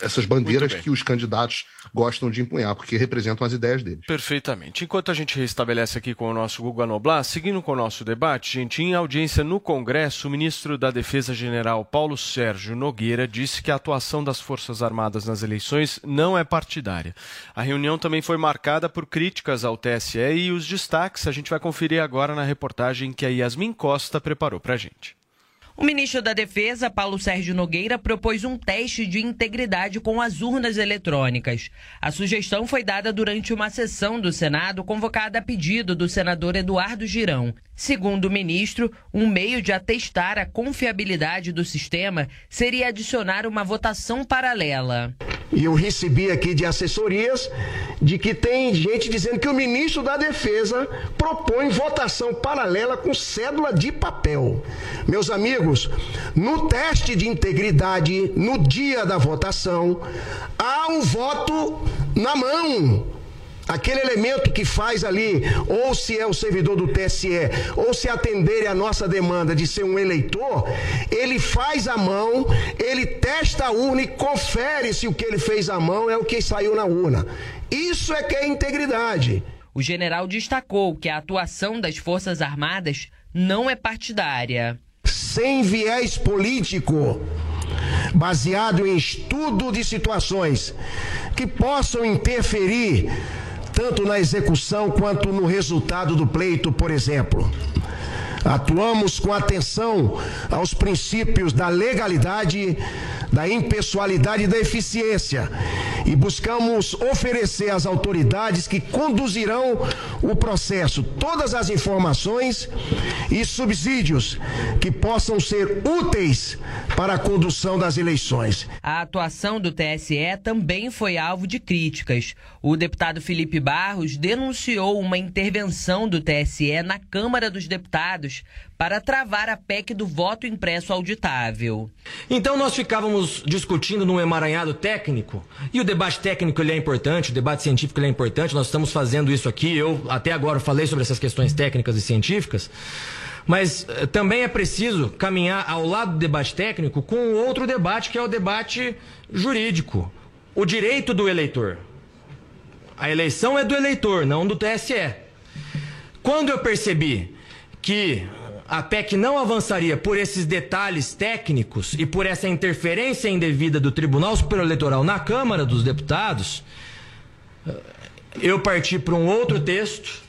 essas bandeiras que os candidatos gostam de empunhar, porque representam as ideias deles. Perfeitamente. Enquanto a gente restabelece aqui com o nosso Guga Noblar, seguindo com o nosso debate, gente, em audiência no Congresso, o ministro da Defesa General Paulo Sérgio Nogueira disse que a atuação das Forças Armadas nas eleições não é partidária. A reunião também foi marcada por críticas ao TSE e os destaques a gente vai conferir agora na reportagem que a Yasmin Costa preparou para a gente. O ministro da Defesa, Paulo Sérgio Nogueira, propôs um teste de integridade com as urnas eletrônicas. A sugestão foi dada durante uma sessão do Senado convocada a pedido do senador Eduardo Girão. Segundo o ministro, um meio de atestar a confiabilidade do sistema seria adicionar uma votação paralela. E eu recebi aqui de assessorias de que tem gente dizendo que o ministro da Defesa propõe votação paralela com cédula de papel. Meus amigos, no teste de integridade, no dia da votação, há um voto na mão aquele elemento que faz ali, ou se é o servidor do TSE, ou se atender a nossa demanda de ser um eleitor, ele faz a mão, ele testa a urna e confere se o que ele fez à mão é o que saiu na urna. Isso é que é integridade. O general destacou que a atuação das Forças Armadas não é partidária. Sem viés político, baseado em estudo de situações que possam interferir tanto na execução quanto no resultado do pleito, por exemplo. Atuamos com atenção aos princípios da legalidade, da impessoalidade e da eficiência e buscamos oferecer às autoridades que conduzirão o processo todas as informações e subsídios que possam ser úteis para a condução das eleições. A atuação do TSE também foi alvo de críticas. O deputado Felipe Barros denunciou uma intervenção do TSE na Câmara dos Deputados para travar a PEC do voto impresso auditável. Então nós ficávamos discutindo num emaranhado técnico, e o debate técnico ele é importante, o debate científico ele é importante, nós estamos fazendo isso aqui, eu até agora falei sobre essas questões técnicas e científicas, mas eh, também é preciso caminhar ao lado do debate técnico com outro debate que é o debate jurídico, o direito do eleitor. A eleição é do eleitor, não do TSE. Quando eu percebi que a PEC não avançaria por esses detalhes técnicos e por essa interferência indevida do Tribunal Superior Eleitoral na Câmara dos Deputados, eu parti para um outro texto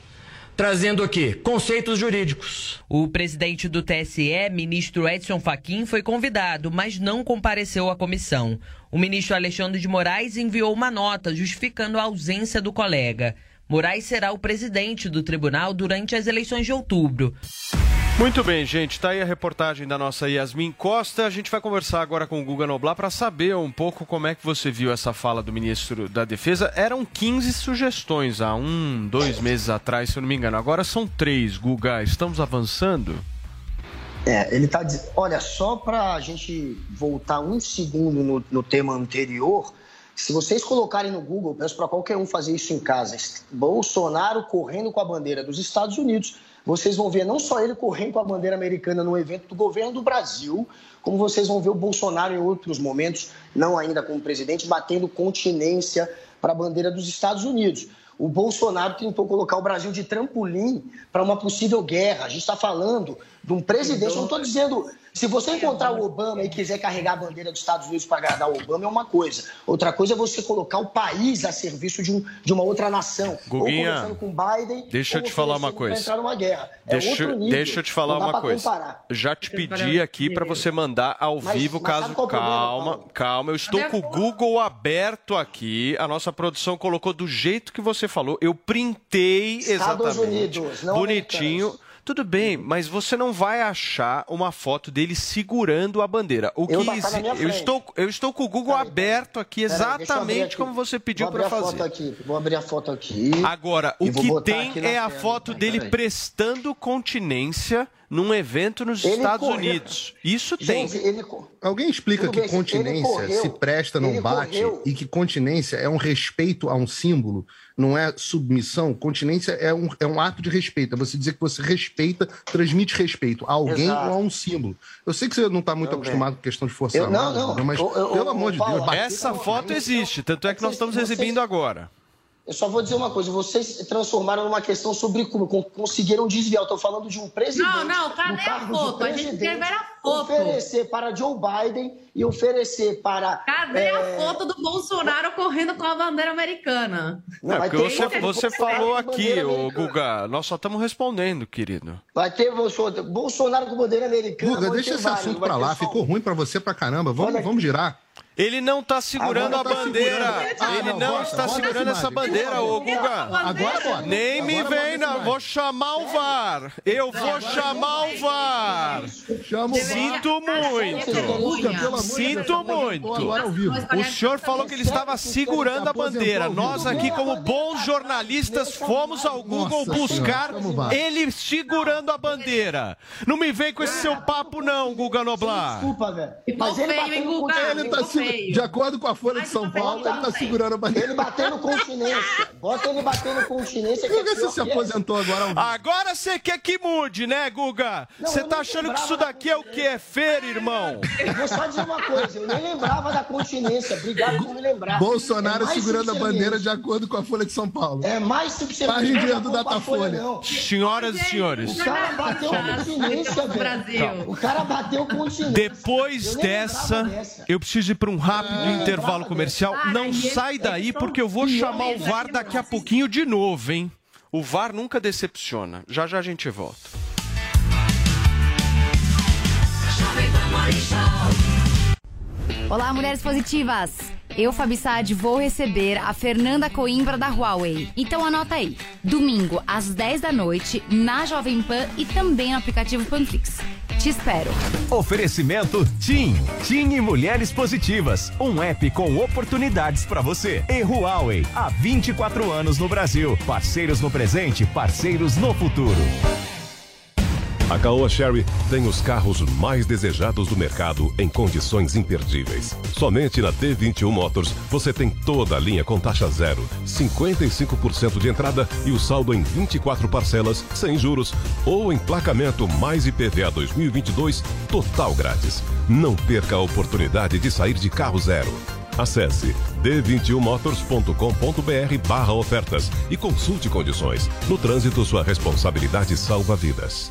trazendo aqui conceitos jurídicos. O presidente do TSE, ministro Edson Fachin, foi convidado, mas não compareceu à comissão. O ministro Alexandre de Moraes enviou uma nota justificando a ausência do colega. Moraes será o presidente do tribunal durante as eleições de outubro. Muito bem, gente. Tá aí a reportagem da nossa Yasmin Costa. A gente vai conversar agora com o Guga Noblar para saber um pouco como é que você viu essa fala do ministro da Defesa. Eram 15 sugestões há um, dois meses atrás, se eu não me engano. Agora são três, Guga. Estamos avançando? É, ele tá dizendo. Olha, só para a gente voltar um segundo no, no tema anterior, se vocês colocarem no Google, peço para qualquer um fazer isso em casa, Bolsonaro correndo com a bandeira dos Estados Unidos, vocês vão ver não só ele correndo com a bandeira americana no evento do governo do Brasil, como vocês vão ver o Bolsonaro em outros momentos, não ainda como presidente, batendo continência para a bandeira dos Estados Unidos. O Bolsonaro tentou colocar o Brasil de trampolim para uma possível guerra. A gente está falando de um presidente. Eu não estou dizendo. Se você encontrar o Obama e quiser carregar a bandeira dos Estados Unidos para agradar o Obama, é uma coisa. Outra coisa é você colocar o país a serviço de, um, de uma outra nação. Guguinha, ou conversando com Biden. Deixa eu te falar uma coisa. Entrar numa guerra. É deixa, outro nível. deixa eu te falar uma coisa. comparar. Já te pedi aqui para você mandar ao Mas- vivo, mas caso. é problema, calma, Paulo? calma. Eu estou com o Google aberto aqui. A nossa produção colocou do jeito que você falou. Eu printei Estados exatamente. Unidos, não bonitinho. Tudo bem, mas você não vai achar uma foto dele segurando a bandeira. O que Eu- tá eu estou eu estou com o Google aberto aqui Peraí, eu abrir exatamente aqui. como você pediu Vou para abrir a fazer. foto aqui. Vou abrir a foto aqui. Agora, o que tem aqui é a tela, foto então, dele peraí. prestando continência num evento nos Ele Estados correu. Unidos. Isso tem. Gente, ele Alguém explica Tudo que continência correu, se presta, não bate correu. e que continência é um respeito a um símbolo, não é submissão. Continência é um, é um ato de respeito. É você dizer que você respeita, transmite respeito a alguém Exato. ou a um símbolo. Eu sei que você não está muito Também. acostumado com questão de força Eu- não, armada, não. mas Eu- eu- pelo eu- amor de Deus, Essa foto existe, tanto é que nós estamos exibindo agora. Eu só vou dizer uma coisa: vocês transformaram numa questão sobre como con- conseguiram desviar. Eu estou falando de um presidente. Não, não, cadê a foto? A gente quer ver a foto. Oferecer para Joe Biden e oferecer para. Cadê é, a foto do Bolsonaro correndo com a bandeira americana? Não, É, vai porque ter você, você falou com aqui, ô. Guga, nós só estamos respondendo, querido. Vai ter Bolsonaro, Bolsonaro com bandeira americana. Guga, deixa esse vários, assunto ter lá. só. Ficou ruim pra você pra caramba. Vamos, vamos girar. Ele não está segurando Agora a tá bandeira. segurando. Ah, Ele não, não bota, está bota segurando essa bandeira, ô Guga. Agora bota. Nem me Agora bota vem, não. Vou chamar o VAR. Eu vou chamar o VAR. Chama Sinto muito. Sinto muito. O senhor falou que ele estava segurando a bandeira. Nós aqui, como bons jornalistas, fomos ao Google buscar ele segurando a bandeira. Não me vem com esse seu papo, não, Guga Noblar. Desculpa, velho. Mas ele feio, bateu hein, no Guga? Ele tá. De acordo com a Folha de São tá Paulo, ele tá também. segurando a bandeira. Ele batendo continência. Bota ele batendo continência. que é Guga, você se aposentou agora. Agora você quer que mude, né, Guga? Você eu tá nem que isso da daqui é o que? É feira, irmão? Eu Vou só dizer uma coisa, eu nem lembrava da continência. Obrigado por me lembrar. Bolsonaro É segurando a bandeira de acordo com a Folha de São Paulo. É mais subserviente. Página Não do é Datafolha. Senhoras e senhores, O cara bateu continência, velho. Brasil. O cara bateu continência. depois dessa, dessa. eu preciso ir para um rápido intervalo comercial. Cara, Não sai daí, porque eu vou chamar o VAR aqui, daqui a pouquinho de novo, hein? O VAR nunca decepciona. Já já a gente volta. Olá, mulheres positivas! eu, Fabi Saad, vou receber a Fernanda Coimbra da Huawei. Então anota aí. Domingo, às 10 da noite, na Jovem Pan e também no aplicativo Panflix. Te espero. Oferecimento TIM. TIM e Mulheres Positivas. Um app com oportunidades para você. E Huawei. Há 24 anos no Brasil. Parceiros no presente, parceiros no futuro. A Caoa Sherry tem os carros mais desejados do mercado em condições imperdíveis. Somente na D21 Motors você tem toda a linha com taxa zero, 55% de entrada e o saldo em 24 parcelas sem juros ou emplacamento mais IPVA 2022 total grátis. Não perca a oportunidade de sair de carro zero. Acesse d21motors.com.br barra ofertas e consulte condições. No trânsito, sua responsabilidade salva vidas.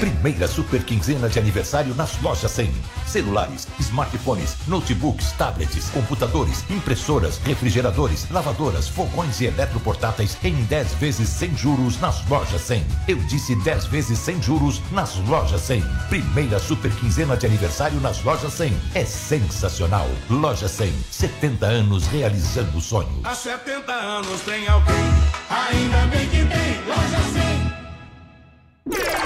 Primeira super quinzena de aniversário nas lojas 100. Celulares, smartphones, notebooks, tablets, computadores, impressoras, refrigeradores, lavadoras, fogões e eletroportáteis em 10 vezes sem juros nas lojas 100. Eu disse 10 vezes sem juros nas lojas 100. Primeira super quinzena de aniversário nas lojas 100. É sensacional. Loja 100, 70 anos realizando sonhos. Há 70 anos tem alguém, ainda bem que tem loja 100.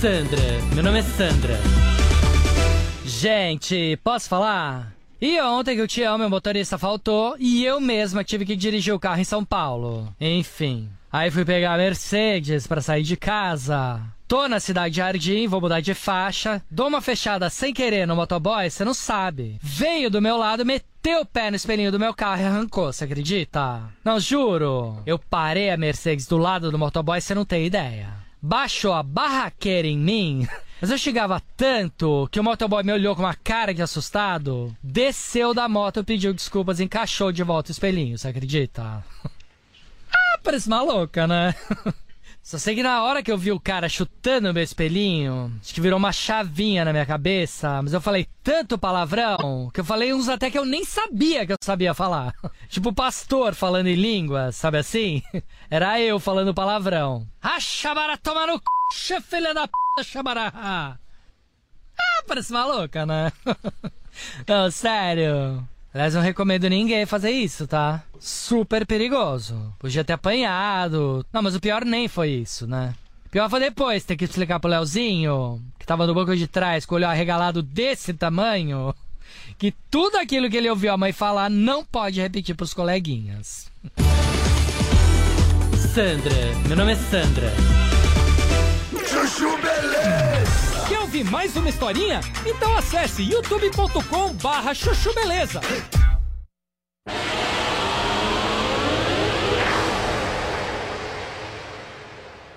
Sandra, meu nome é Sandra. Gente, posso falar? E ontem que o Tião, meu motorista, faltou e eu mesma tive que dirigir o carro em São Paulo. Enfim. Aí fui pegar a Mercedes para sair de casa. Tô na cidade de Jardim, vou mudar de faixa. Dou uma fechada sem querer no motoboy, você não sabe. Veio do meu lado, meteu o pé no espelhinho do meu carro e arrancou, você acredita? Não, juro. Eu parei a Mercedes do lado do motoboy, você não tem ideia. Baixou a barraqueira em mim. Mas eu chegava tanto que o motoboy me olhou com uma cara de assustado, desceu da moto, pediu desculpas e encaixou de volta o espelhinho, você acredita? [LAUGHS] ah, parece maluca, né? [LAUGHS] Só sei que na hora que eu vi o cara chutando meu espelhinho, acho que virou uma chavinha na minha cabeça, mas eu falei tanto palavrão que eu falei uns até que eu nem sabia que eu sabia falar. [LAUGHS] tipo pastor falando em língua, sabe assim? [LAUGHS] Era eu falando palavrão. Ah, chamara, toma no c... filha da p... chamara. Ah, parece maluca, né? [LAUGHS] Não, sério. Aliás, não recomendo ninguém fazer isso, tá? Super perigoso. Podia ter apanhado. Não, mas o pior nem foi isso, né? O pior foi depois ter que explicar pro Leozinho, que tava no banco de trás com o olho arregalado desse tamanho, [LAUGHS] que tudo aquilo que ele ouviu a mãe falar não pode repetir pros coleguinhas. Sandra, meu nome é Sandra. Chuchu ouvir mais uma historinha? Então acesse youtube.com barra chuchu beleza.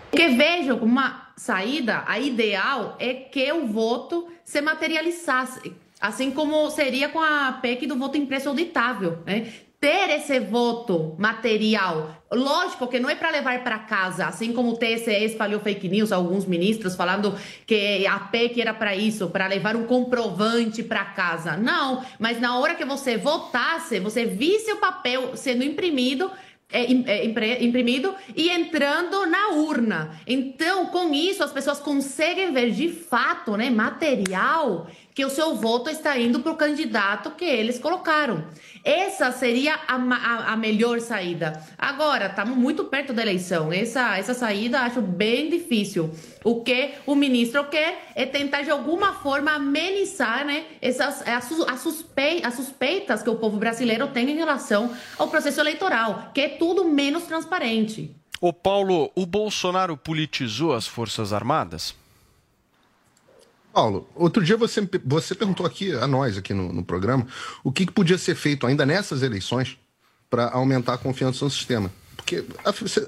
Porque vejam, uma saída, a ideal é que o voto se materializasse, assim como seria com a PEC do voto impresso auditável, né? Ter esse voto material. Lógico que não é para levar para casa, assim como o TSE espalhou fake news, alguns ministros falando que a PEC era para isso, para levar um comprovante para casa. Não, mas na hora que você votasse, você visse o papel sendo imprimido, é, é, imprimido e entrando na urna. Então, com isso, as pessoas conseguem ver de fato, né, material, que o seu voto está indo para o candidato que eles colocaram. Essa seria a, a, a melhor saída. Agora, estamos muito perto da eleição. Essa, essa saída acho bem difícil. O que o ministro quer é tentar, de alguma forma, amenizar né, essas, as, suspe, as suspeitas que o povo brasileiro tem em relação ao processo eleitoral, que é tudo menos transparente. Ô Paulo, o Bolsonaro politizou as Forças Armadas? Paulo, outro dia você, você perguntou aqui a nós, aqui no, no programa, o que, que podia ser feito ainda nessas eleições para aumentar a confiança no sistema. Porque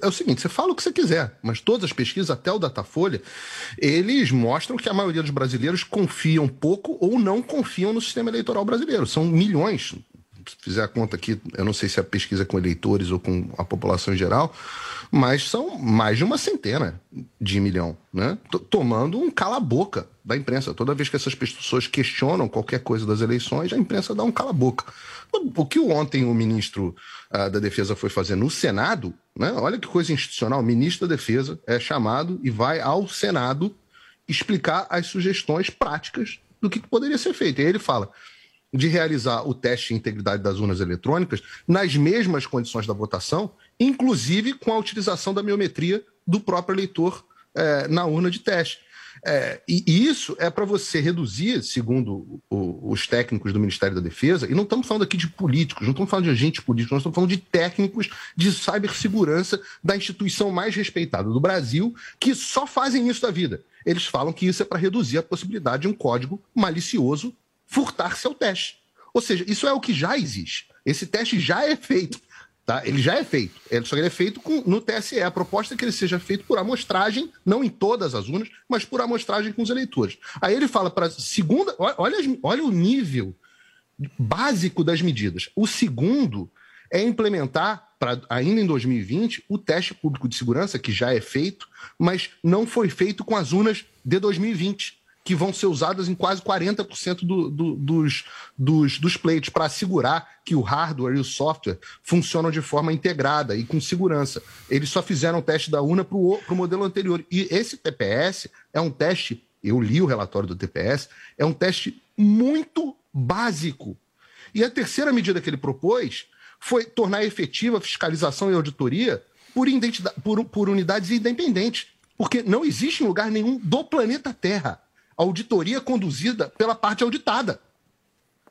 é o seguinte, você fala o que você quiser, mas todas as pesquisas, até o Datafolha, eles mostram que a maioria dos brasileiros confiam pouco ou não confiam no sistema eleitoral brasileiro. São milhões, fizer a conta aqui, eu não sei se é a pesquisa com eleitores ou com a população em geral, mas são mais de uma centena de milhão, né? Tomando um cala-boca da imprensa. Toda vez que essas pessoas questionam qualquer coisa das eleições, a imprensa dá um cala-boca. O que ontem o ministro uh, da Defesa foi fazer no Senado, né? Olha que coisa institucional. O ministro da Defesa é chamado e vai ao Senado explicar as sugestões práticas do que poderia ser feito. E aí ele fala: de realizar o teste de integridade das urnas eletrônicas nas mesmas condições da votação, inclusive com a utilização da biometria do próprio eleitor é, na urna de teste. É, e, e, isso é para você reduzir, segundo o, os técnicos do Ministério da Defesa, e não estamos falando aqui de políticos, não estamos falando de agentes políticos, nós estamos falando de técnicos de cibersegurança da instituição mais respeitada do Brasil, que só fazem isso da vida. Eles falam que isso é para reduzir a possibilidade de um código malicioso furtar-se ao teste. Ou seja, isso é o que já existe. Esse teste já é feito. Tá? Ele já é feito. Ele, só que ele é feito com, no TSE. A proposta é que ele seja feito por amostragem, não em todas as urnas, mas por amostragem com os eleitores. Aí ele fala para segunda. Olha, olha o nível básico das medidas. O segundo é implementar, pra, ainda em 2020, o teste público de segurança, que já é feito, mas não foi feito com as urnas de 2020 que vão ser usadas em quase 40% do, do, dos, dos, dos pleitos, para assegurar que o hardware e o software funcionam de forma integrada e com segurança. Eles só fizeram o teste da UNA para o modelo anterior. E esse TPS é um teste, eu li o relatório do TPS, é um teste muito básico. E a terceira medida que ele propôs foi tornar efetiva a fiscalização e auditoria por, por, por unidades independentes. Porque não existe em lugar nenhum do planeta Terra auditoria conduzida pela parte auditada.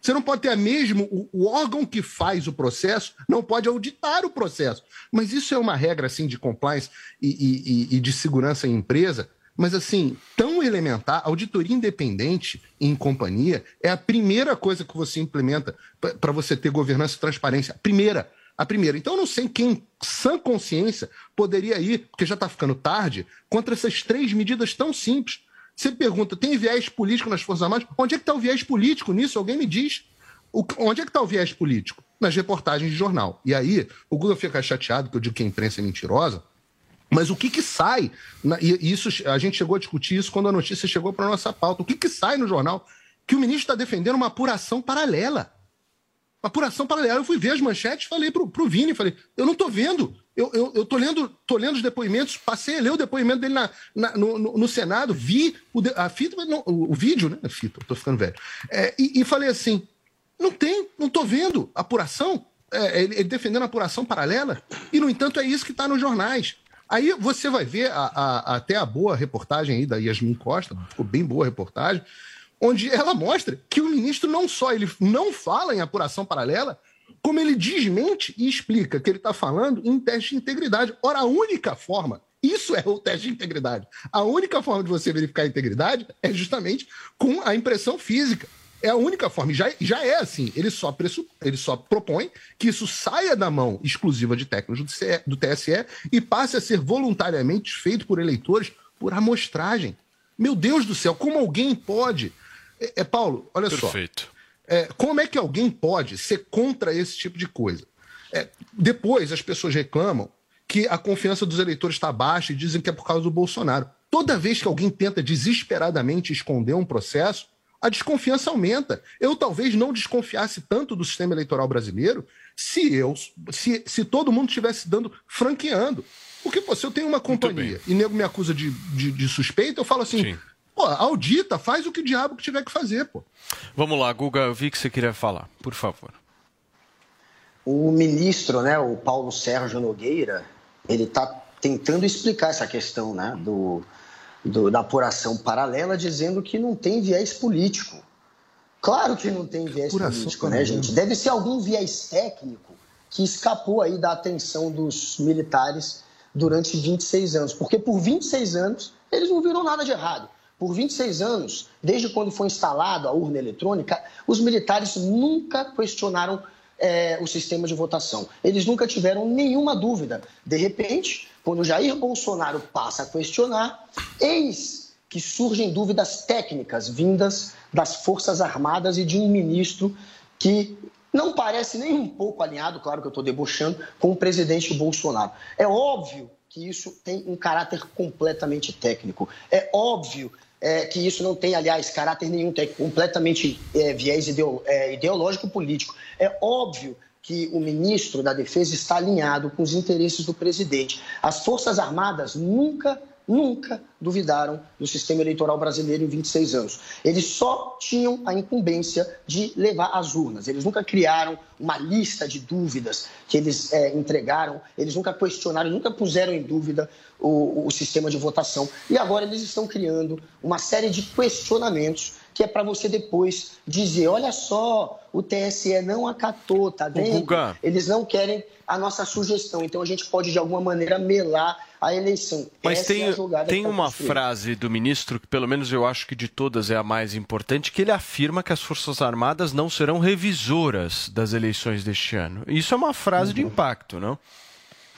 Você não pode ter a mesmo o, o, órgão que faz o processo não pode auditar o processo. Mas isso é uma regra assim de compliance e, e, e de segurança em empresa. Mas assim, tão elementar, auditoria independente em companhia é a primeira coisa que você implementa para você ter governança e transparência. Primeira, a primeira. Então eu não sei quem, sã consciência, poderia ir, porque já está ficando tarde, contra essas três medidas tão simples. Você pergunta, tem viés político nas Forças Armadas? Onde é que está o viés político nisso? Alguém me diz. O, onde é que está o viés político? Nas reportagens de jornal. E aí, o Google fica chateado que eu digo que a imprensa é mentirosa, mas o que que sai? Na, e isso a gente chegou a discutir isso quando a notícia chegou para nossa pauta. O que que sai no jornal? Que o ministro está defendendo uma apuração paralela. Uma apuração paralela. Eu fui ver as manchetes, falei para o Vini, falei, eu não estou vendo. Eu, eu, eu tô, lendo, tô lendo os depoimentos, passei a ler o depoimento dele na, na no, no, no, Senado, vi o, a fita, não, o, o, vídeo, né? A fita, tô ficando velho. É, e, e, falei assim: não tem, não tô vendo apuração. É, ele, ele, defendendo a apuração paralela, e no entanto é isso que está nos jornais. Aí você vai ver a, a, até a boa reportagem aí da Yasmin Costa, ficou bem boa a reportagem, onde ela mostra que o ministro não só ele não fala em apuração paralela, como ele desmente e explica que ele está falando em teste de integridade. Ora, a única forma, isso é o teste de integridade. A única forma de você verificar a integridade é justamente com a impressão física. É a única forma. E já, já é assim. Ele só, pressup... ele só propõe que isso saia da mão exclusiva de técnicos do, TSE e passe a ser voluntariamente feito por eleitores por amostragem. Meu Deus do céu, como alguém pode. É, é Paulo, olha Perfeito. só. Perfeito. É, como é que alguém pode ser contra esse tipo de coisa? É, depois as pessoas reclamam que a confiança dos eleitores está baixa e dizem que é por causa do Bolsonaro. Toda vez que alguém tenta desesperadamente esconder um processo, a desconfiança aumenta. Eu talvez não desconfiasse tanto do sistema eleitoral brasileiro se eu, se, se todo mundo estivesse dando, franqueando. Porque, pô, se eu tenho uma companhia e nego me acusa de, de, de suspeita, eu falo assim, Sim. Pô, audita, faz o que o diabo que tiver que fazer, pô. Vamos lá, Guga, eu vi que você queria falar, por favor. O ministro, né, o Paulo Sérgio Nogueira, ele está tentando explicar essa questão, né, do, do, da apuração paralela, dizendo que não tem viés político. Claro que não tem viés apuração político, né, gente? Deve ser algum viés técnico que escapou aí da atenção dos militares durante 26 anos. Porque por 26 anos eles não viram nada de errado. Por 26 anos, desde quando foi instalada a urna eletrônica, os militares nunca questionaram é, o sistema de votação. Eles nunca tiveram nenhuma dúvida. De repente, quando Jair Bolsonaro passa a questionar, eis que surgem dúvidas técnicas vindas das Forças Armadas e de um ministro que não parece nem um pouco alinhado, claro que eu estou debochando, com o presidente Bolsonaro. É óbvio que isso tem um caráter completamente técnico. É óbvio é, que isso não tem, aliás, caráter nenhum técnico, completamente é, viés é, ideológico político. É óbvio que o ministro da Defesa está alinhado com os interesses do presidente. As Forças Armadas nunca, nunca duvidaram do sistema eleitoral brasileiro em 26 anos. Eles só tinham a incumbência de levar as urnas. Eles nunca criaram uma lista de dúvidas que eles é, entregaram, eles nunca questionaram, nunca puseram em dúvida o, o sistema de votação. E agora eles estão criando uma série de questionamentos que é para você depois dizer, olha só, o TSE não acatou, tá vendo? Eles não querem a nossa sugestão, então a gente pode de alguma maneira melar a eleição. Mas Essa tem, é tem uma frase do ministro que pelo menos eu acho que de todas é a mais importante, que ele afirma que as Forças Armadas não serão revisoras das eleições deste ano. Isso é uma frase uhum. de impacto, não?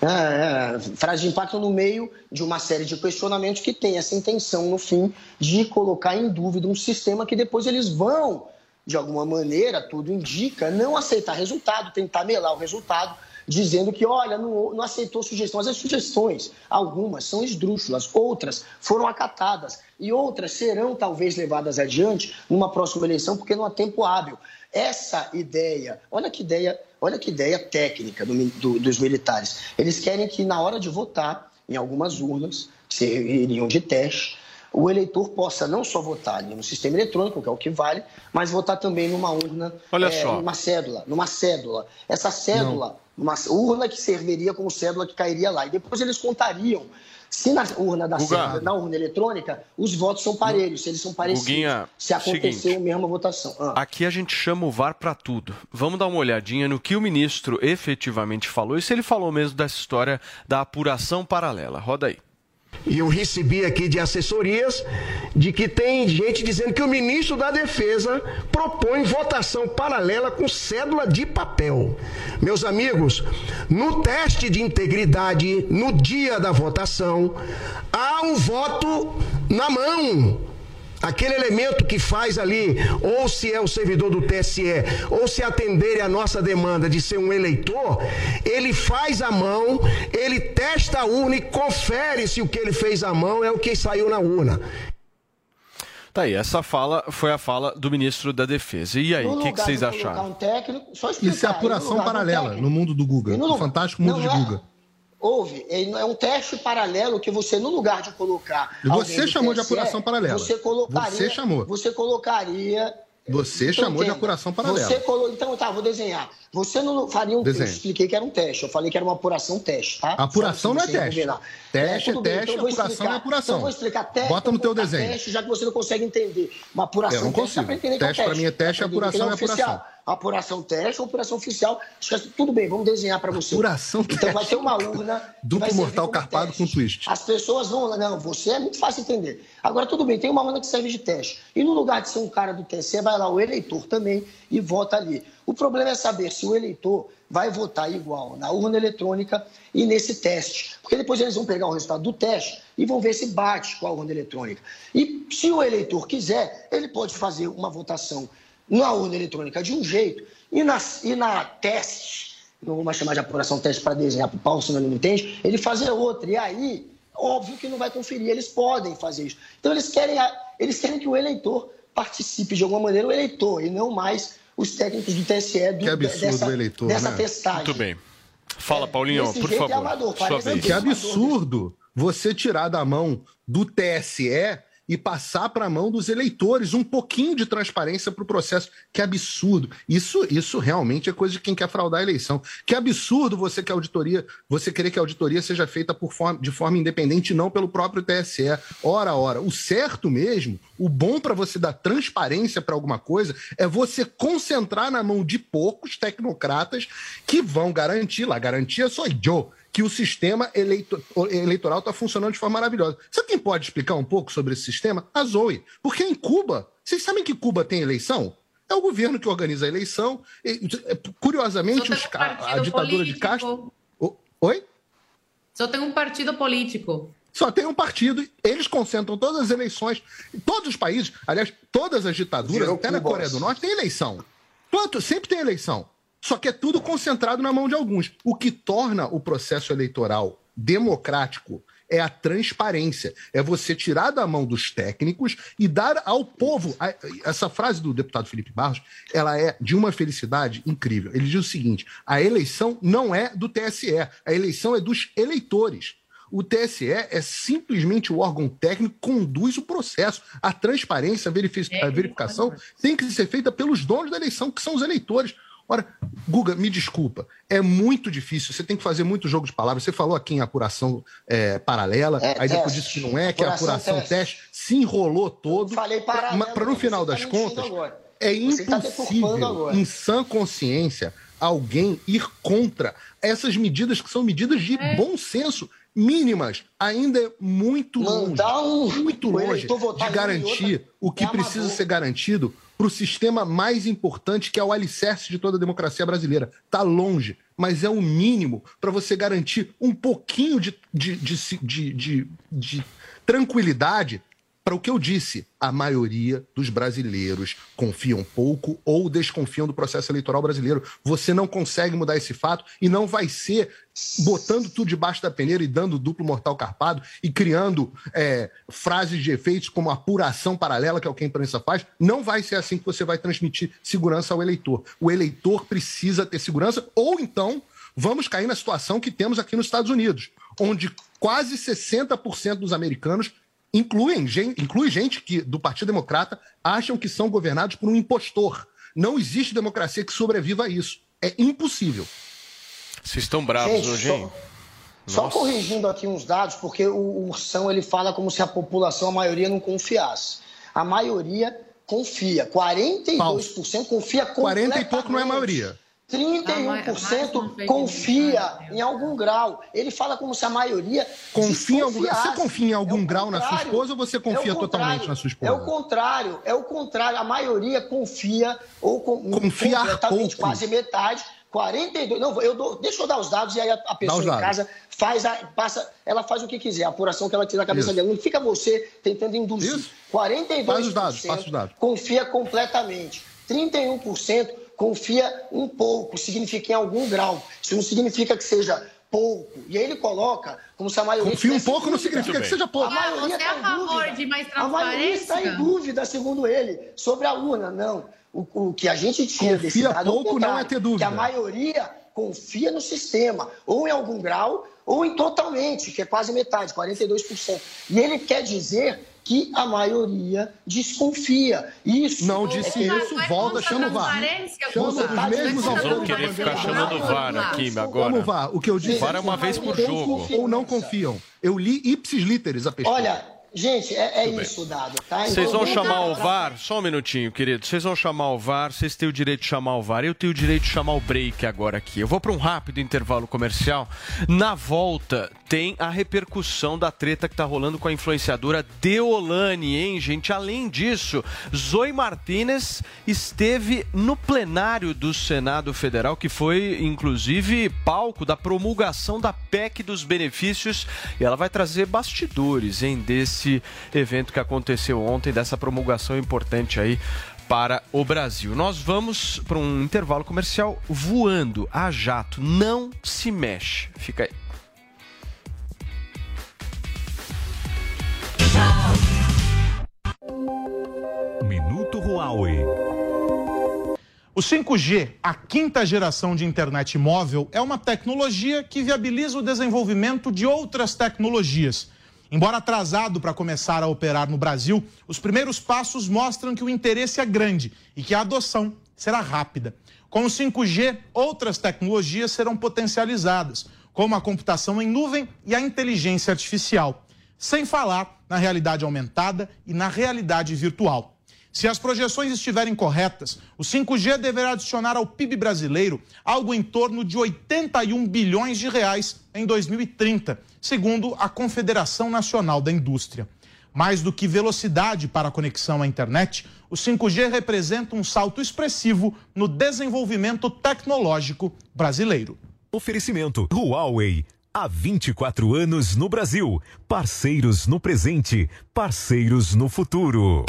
É, é, frase de impacto no meio de uma série de questionamentos que tem essa intenção, no fim, de colocar em dúvida um sistema que depois eles vão, de alguma maneira, tudo indica, não aceitar resultado, tentar melar o resultado, dizendo que, olha, não, não aceitou sugestões. As sugestões, algumas são esdrúxulas, outras foram acatadas e outras serão talvez levadas adiante numa próxima eleição, porque não há tempo hábil. Essa ideia, olha que ideia Olha que ideia técnica do, do, dos militares. Eles querem que, na hora de votar, em algumas urnas, que seriam de teste, o eleitor possa não só votar no sistema eletrônico, que é o que vale, mas votar também numa urna, Olha é, só. numa cédula, numa cédula. Essa cédula, não. uma urna que serviria como cédula que cairia lá. E depois eles contariam se na urna da Guga. na urna eletrônica, os votos são parelhos, se eles são parecidos. Guguinha, se aconteceu a mesma votação. Ah. Aqui a gente chama o VAR para tudo. Vamos dar uma olhadinha no que o ministro efetivamente falou e se ele falou mesmo dessa história da apuração paralela. Roda aí. E eu recebi aqui de assessorias de que tem gente dizendo que o ministro da Defesa propõe votação paralela com cédula de papel. Meus amigos, no teste de integridade, no dia da votação, há um voto na mão aquele elemento que faz ali, ou se é o servidor do TSE, ou se atender a nossa demanda de ser um eleitor, ele faz a mão, ele testa a urna e confere se o que ele fez à mão é o que saiu na urna. Tá aí, essa fala foi a fala do ministro da Defesa. E aí, o que, que, vocês acharam? Um técnico, Isso é apuração paralela no mundo do Guga, no, no fantástico mundo de Guga. É houve, é um teste paralelo que você, no lugar de colocar. Você chamou TSE, de apuração paralela. Você colocaria. Você chamou. Você colocaria. Você então, chamou entenda, de apuração paralela. Você colo... Então, tá, vou desenhar. Você não faria um Desenho. Eu expliquei que era um teste. Eu falei que era uma apuração teste, tá? Apuração não é teste. Teste é, é teste, então apuração é apuração. Então, vou explicar teste. Bota no teu desenho. Teste, já que você não consegue entender. Uma apuração eu não consigo. Teste, teste, teste para mim é teste, apuração é apuração apuração teste ou apuração oficial. Tudo bem, vamos desenhar para você. Apuração Então teste. vai ter uma urna. Duplo mortal carpado teste. com twist. As pessoas vão. Não, você é muito fácil entender. Agora, tudo bem, tem uma urna que serve de teste. E no lugar de ser um cara do TSE, vai lá o eleitor também e vota ali. O problema é saber se o eleitor vai votar igual na urna eletrônica e nesse teste. Porque depois eles vão pegar o resultado do teste e vão ver se bate com a urna eletrônica. E se o eleitor quiser, ele pode fazer uma votação na urna eletrônica de um jeito e na, e na teste, não vou mais chamar de apuração teste para desenhar para o Paulo, senão ele não entende, ele fazer outra. E aí, óbvio que não vai conferir, eles podem fazer isso. Então eles querem, eles querem que o eleitor participe de alguma maneira, o eleitor, e não mais os técnicos do TSE do, Que absurdo dessa, o eleitor, dessa né? testagem. Muito bem. Fala, Paulinho, desse por jeito é favor. amador. Que absurdo você tirar da mão do TSE e passar para a mão dos eleitores um pouquinho de transparência para o processo. Que absurdo. Isso, isso realmente é coisa de quem quer fraudar a eleição. Que absurdo você que auditoria, você querer que a auditoria seja feita por forma, de forma independente e não pelo próprio TSE. Ora, ora, o certo mesmo, o bom para você dar transparência para alguma coisa é você concentrar na mão de poucos tecnocratas que vão garantir, lá, garantia sou eu, que o sistema eleito- eleitoral está funcionando de forma maravilhosa. Você quem pode explicar um pouco sobre esse sistema? A Zoe. Porque em Cuba, vocês sabem que Cuba tem eleição? É o governo que organiza a eleição. E, curiosamente, os a um ditadura de político. Castro. O- Oi? Só tem um partido político. Só tem um partido, eles concentram todas as eleições. Em todos os países, aliás, todas as ditaduras, Virou até na Cuba. Coreia do Norte, tem eleição. Todo, sempre tem eleição. Só que é tudo concentrado na mão de alguns. O que torna o processo eleitoral democrático é a transparência. É você tirar da mão dos técnicos e dar ao povo. Essa frase do deputado Felipe Barros, ela é de uma felicidade incrível. Ele diz o seguinte: a eleição não é do TSE, a eleição é dos eleitores. O TSE é simplesmente o órgão técnico que conduz o processo. A transparência, a, verifi- a verificação tem que ser feita pelos donos da eleição, que são os eleitores. Ora, Guga, me desculpa, é muito difícil, você tem que fazer muito jogo de palavras. Você falou aqui em apuração é, paralela, É, aí depois disse que não é, que é Apuração teste. teste, se enrolou todo. Falei paralelo, Para no final tá das contas, é tá deturpando impossível, agora. em sã consciência, alguém ir contra essas medidas que são medidas de É. bom senso, mínimas. Ainda é muito Mandar longe, um- muito longe de garantir outra o que é precisa ser garantido para o sistema mais importante, que é o alicerce de toda a democracia brasileira. Está longe, mas é o mínimo para você garantir um pouquinho de, de, de, de, de- de tranquilidade para o que eu disse. A maioria dos brasileiros confiam pouco ou desconfiam do processo eleitoral brasileiro. Você não consegue mudar esse fato e não vai ser botando tudo debaixo da peneira e dando duplo mortal carpado e criando é, frases de efeitos como apuração paralela, que é o que a imprensa faz. Não vai ser assim que você vai transmitir segurança ao eleitor. O eleitor precisa ter segurança ou então vamos cair na situação que temos aqui nos Estados Unidos, onde quase 60% dos americanos incluem gente, inclui gente que do Partido Democrata acham que são governados por um impostor. Não existe democracia que sobreviva a isso. É impossível. Vocês estão bravos Gente, hoje, só- hein? Só corrigindo aqui uns dados, porque o Ursão ele fala como se a população, a maioria, não confiasse. A maioria confia. 42% confia completamente. 40 e pouco não é maioria. 31% confia em algum grau. Ele fala como se a maioria Confia em algum, você confia em algum grau na sua esposa ou você É confia o totalmente na sua É o esposa? contrário, é o contrário. A maioria confia ou com, Confiar completamente, pouco. quase metade. 42. Não, eu dou, deixa eu dar os dados e aí a, a pessoa em casa faz a, passa, ela faz o que quiser, a apuração que ela tira da cabeça Isso. dela. Não fica você tentando induzir. 42% Faz os dados, passa os dados. confia completamente. 31% confia um pouco, significa em algum grau. Isso não significa que seja pouco. E aí ele coloca como se a maioria. Confia um pouco não significa que seja pouco. A maioria Você é tá a em favor dúvida. de mais A maioria está em dúvida, segundo ele, sobre a urna. Não. O, o que a gente tira desse Confia dado é pouco, não é ter dúvida. Que a maioria confia no sistema, ou em algum grau, ou em totalmente, que é quase metade, 42%. E ele quer dizer que a maioria desconfia. Isso. Não disse é isso, volta, chama o VAR. Chama os mesmos vão autores da querer ficar chamando o VAR aqui agora. Como VAR? O que eu disse VAR é uma vez por jogo. Ou não confiam. Eu li ipsis literis a pesquisa. Olha, gente, é, é isso, Dado. Tá? Vocês Então, vão chamar o VAR? Só um minutinho, querido. Vocês vão chamar o VAR, vocês têm o direito de chamar o VAR. Eu tenho o direito de chamar o break agora aqui. Eu vou para um rápido intervalo comercial. Na volta, tem a repercussão da treta que tá rolando com a influenciadora Deolane, hein, gente? Além disso, Zoe Martinez esteve no plenário do Senado Federal, que foi, inclusive, palco da promulgação da PEC dos benefícios. E ela vai trazer bastidores, hein, desse evento que aconteceu ontem, dessa promulgação importante aí para o Brasil. Nós vamos para um intervalo comercial voando a jato. Não se mexe. Fica aí. Minuto Huawei. O 5G, a quinta geração de internet móvel, é uma tecnologia que viabiliza o desenvolvimento de outras tecnologias. Embora atrasado para começar a operar no Brasil, os primeiros passos mostram que o interesse é grande e que a adoção será rápida. Com o 5G, outras tecnologias serão potencializadas, como a computação em nuvem e a inteligência artificial, sem falar na realidade aumentada e na realidade virtual. Se as projeções estiverem corretas, o 5G deverá adicionar ao PIB brasileiro algo em torno de 81 bilhões de reais em 2030, segundo a Confederação Nacional da Indústria. Mais do que velocidade para a conexão à internet, o 5G representa um salto expressivo no desenvolvimento tecnológico brasileiro. Oferecimento Huawei. Há 24 anos no Brasil. Parceiros no presente, parceiros no futuro.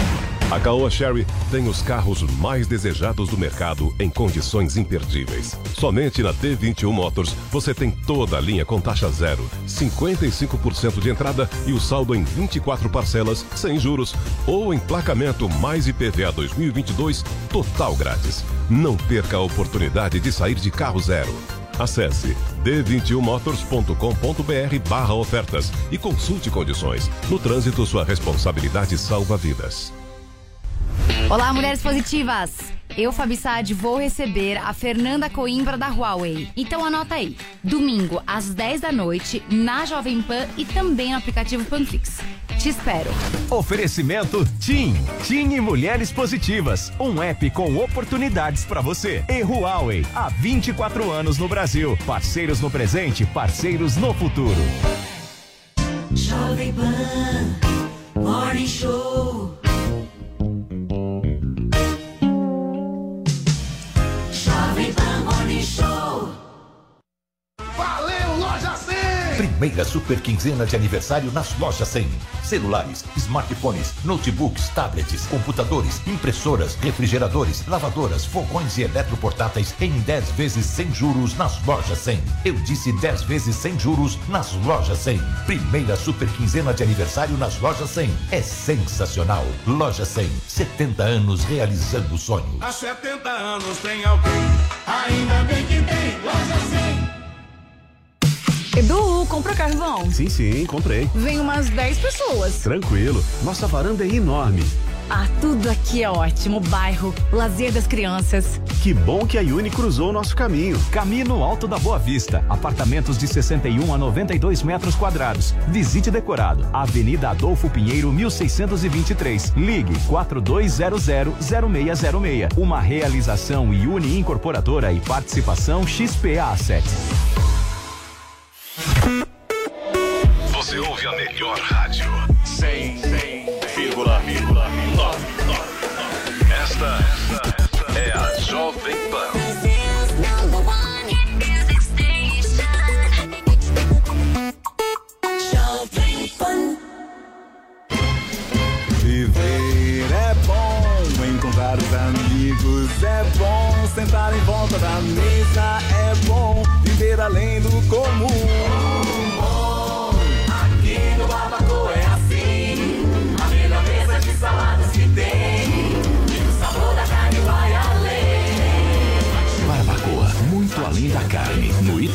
A Caoa Sherry tem os carros mais desejados do mercado em condições imperdíveis. Somente na D21 Motors você tem toda a linha com taxa zero, 55% de entrada e o saldo em 24 parcelas sem juros ou emplacamento mais IPVA 2022 total grátis. Não perca a oportunidade de sair de carro zero. Acesse d21motors.com.br barra ofertas e consulte condições. No trânsito, sua responsabilidade salva vidas. Olá, mulheres positivas! Eu, Fabi Saad, vou receber a Fernanda Coimbra da Huawei. Então anota aí. Domingo, às 10 da noite, na Jovem Pan e também no aplicativo Panflix. Te espero. Oferecimento TIM. TIM e Mulheres Positivas. Um app com oportunidades para você. E Huawei. Há 24 anos no Brasil. Parceiros no presente, parceiros no futuro. Jovem Pan Morning Show. Primeira super quinzena de aniversário nas lojas 100. Celulares, smartphones, notebooks, tablets, computadores, impressoras, refrigeradores, lavadoras, fogões e eletroportáteis em 10 vezes sem juros nas lojas 100. Eu disse 10 vezes sem juros nas lojas 100. Primeira super quinzena de aniversário nas lojas 100. É sensacional. Loja 100, 70 anos realizando sonhos. Há 70 anos tem alguém, ainda bem que tem loja 100. Edu, comprou carvão? Sim, sim, comprei. Vem umas 10 pessoas. Tranquilo. Nossa varanda é enorme. Ah, tudo aqui é ótimo. Bairro, lazer das crianças. Que bom que a Uni cruzou o nosso caminho. Caminho Alto da Boa Vista. Apartamentos de 61 a 92 metros quadrados. Visite decorado. Avenida Adolfo Pinheiro, 1623. Ligue 4200-0606. Uma realização Uni Incorporadora e participação XPA 7. Melhor rádio. 100,9. Esta, esta é a Jovem Pan. Jovem Pan. Viver é bom, encontrar os amigos é bom, sentar em volta da mesa é bom, viver além do comum.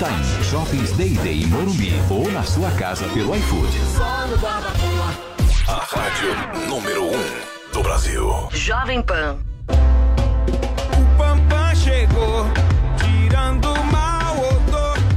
Itaim, Shoppings Day Day em Morumbi ou na sua casa pelo iFood. Só no Barbacoa. A rádio número 1 um do Brasil. Jovem Pan.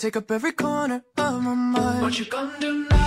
take up every corner of my mind. What you gonna do now?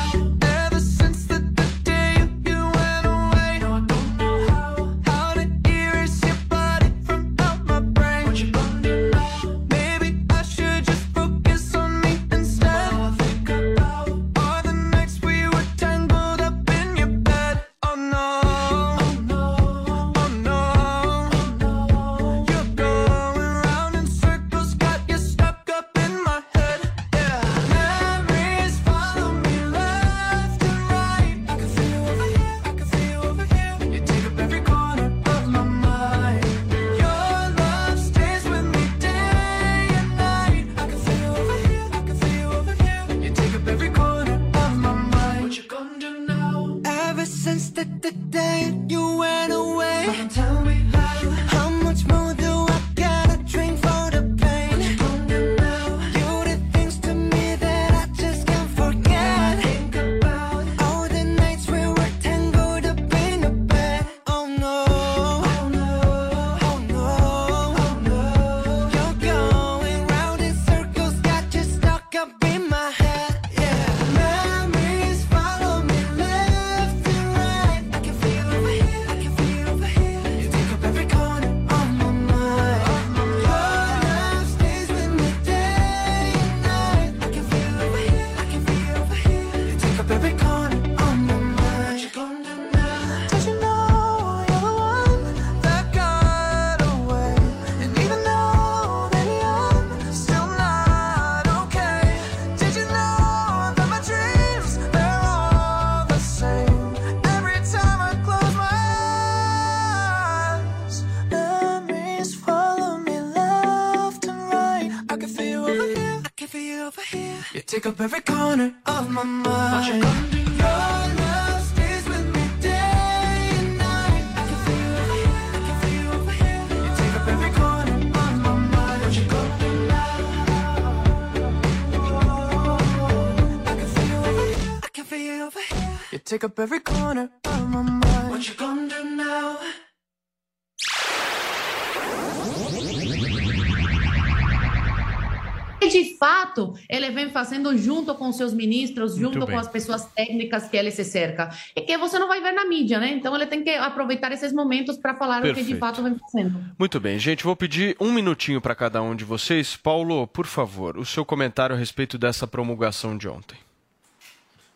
Fazendo junto com seus ministros, junto com as pessoas técnicas que ele se cerca. E que você não vai ver na mídia, né? Então ele tem que aproveitar esses momentos para falar o que de Perfeito. fato vem fazendo. Muito bem, gente, vou pedir um minutinho para cada um de vocês. Paulo, por favor, o seu comentário a respeito dessa promulgação de ontem.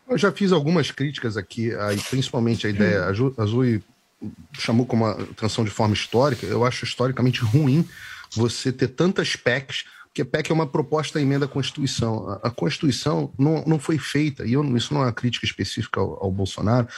Eu já fiz algumas críticas aqui, aí, principalmente a ideia. A Ju- a Zui chamou como uma atenção de forma histórica. Eu acho historicamente ruim você ter tantas PECs, porque PEC é uma proposta emenda à Constituição. A, a Constituição não, não foi feita, e eu, isso não é uma crítica específica ao, ao Bolsonaro,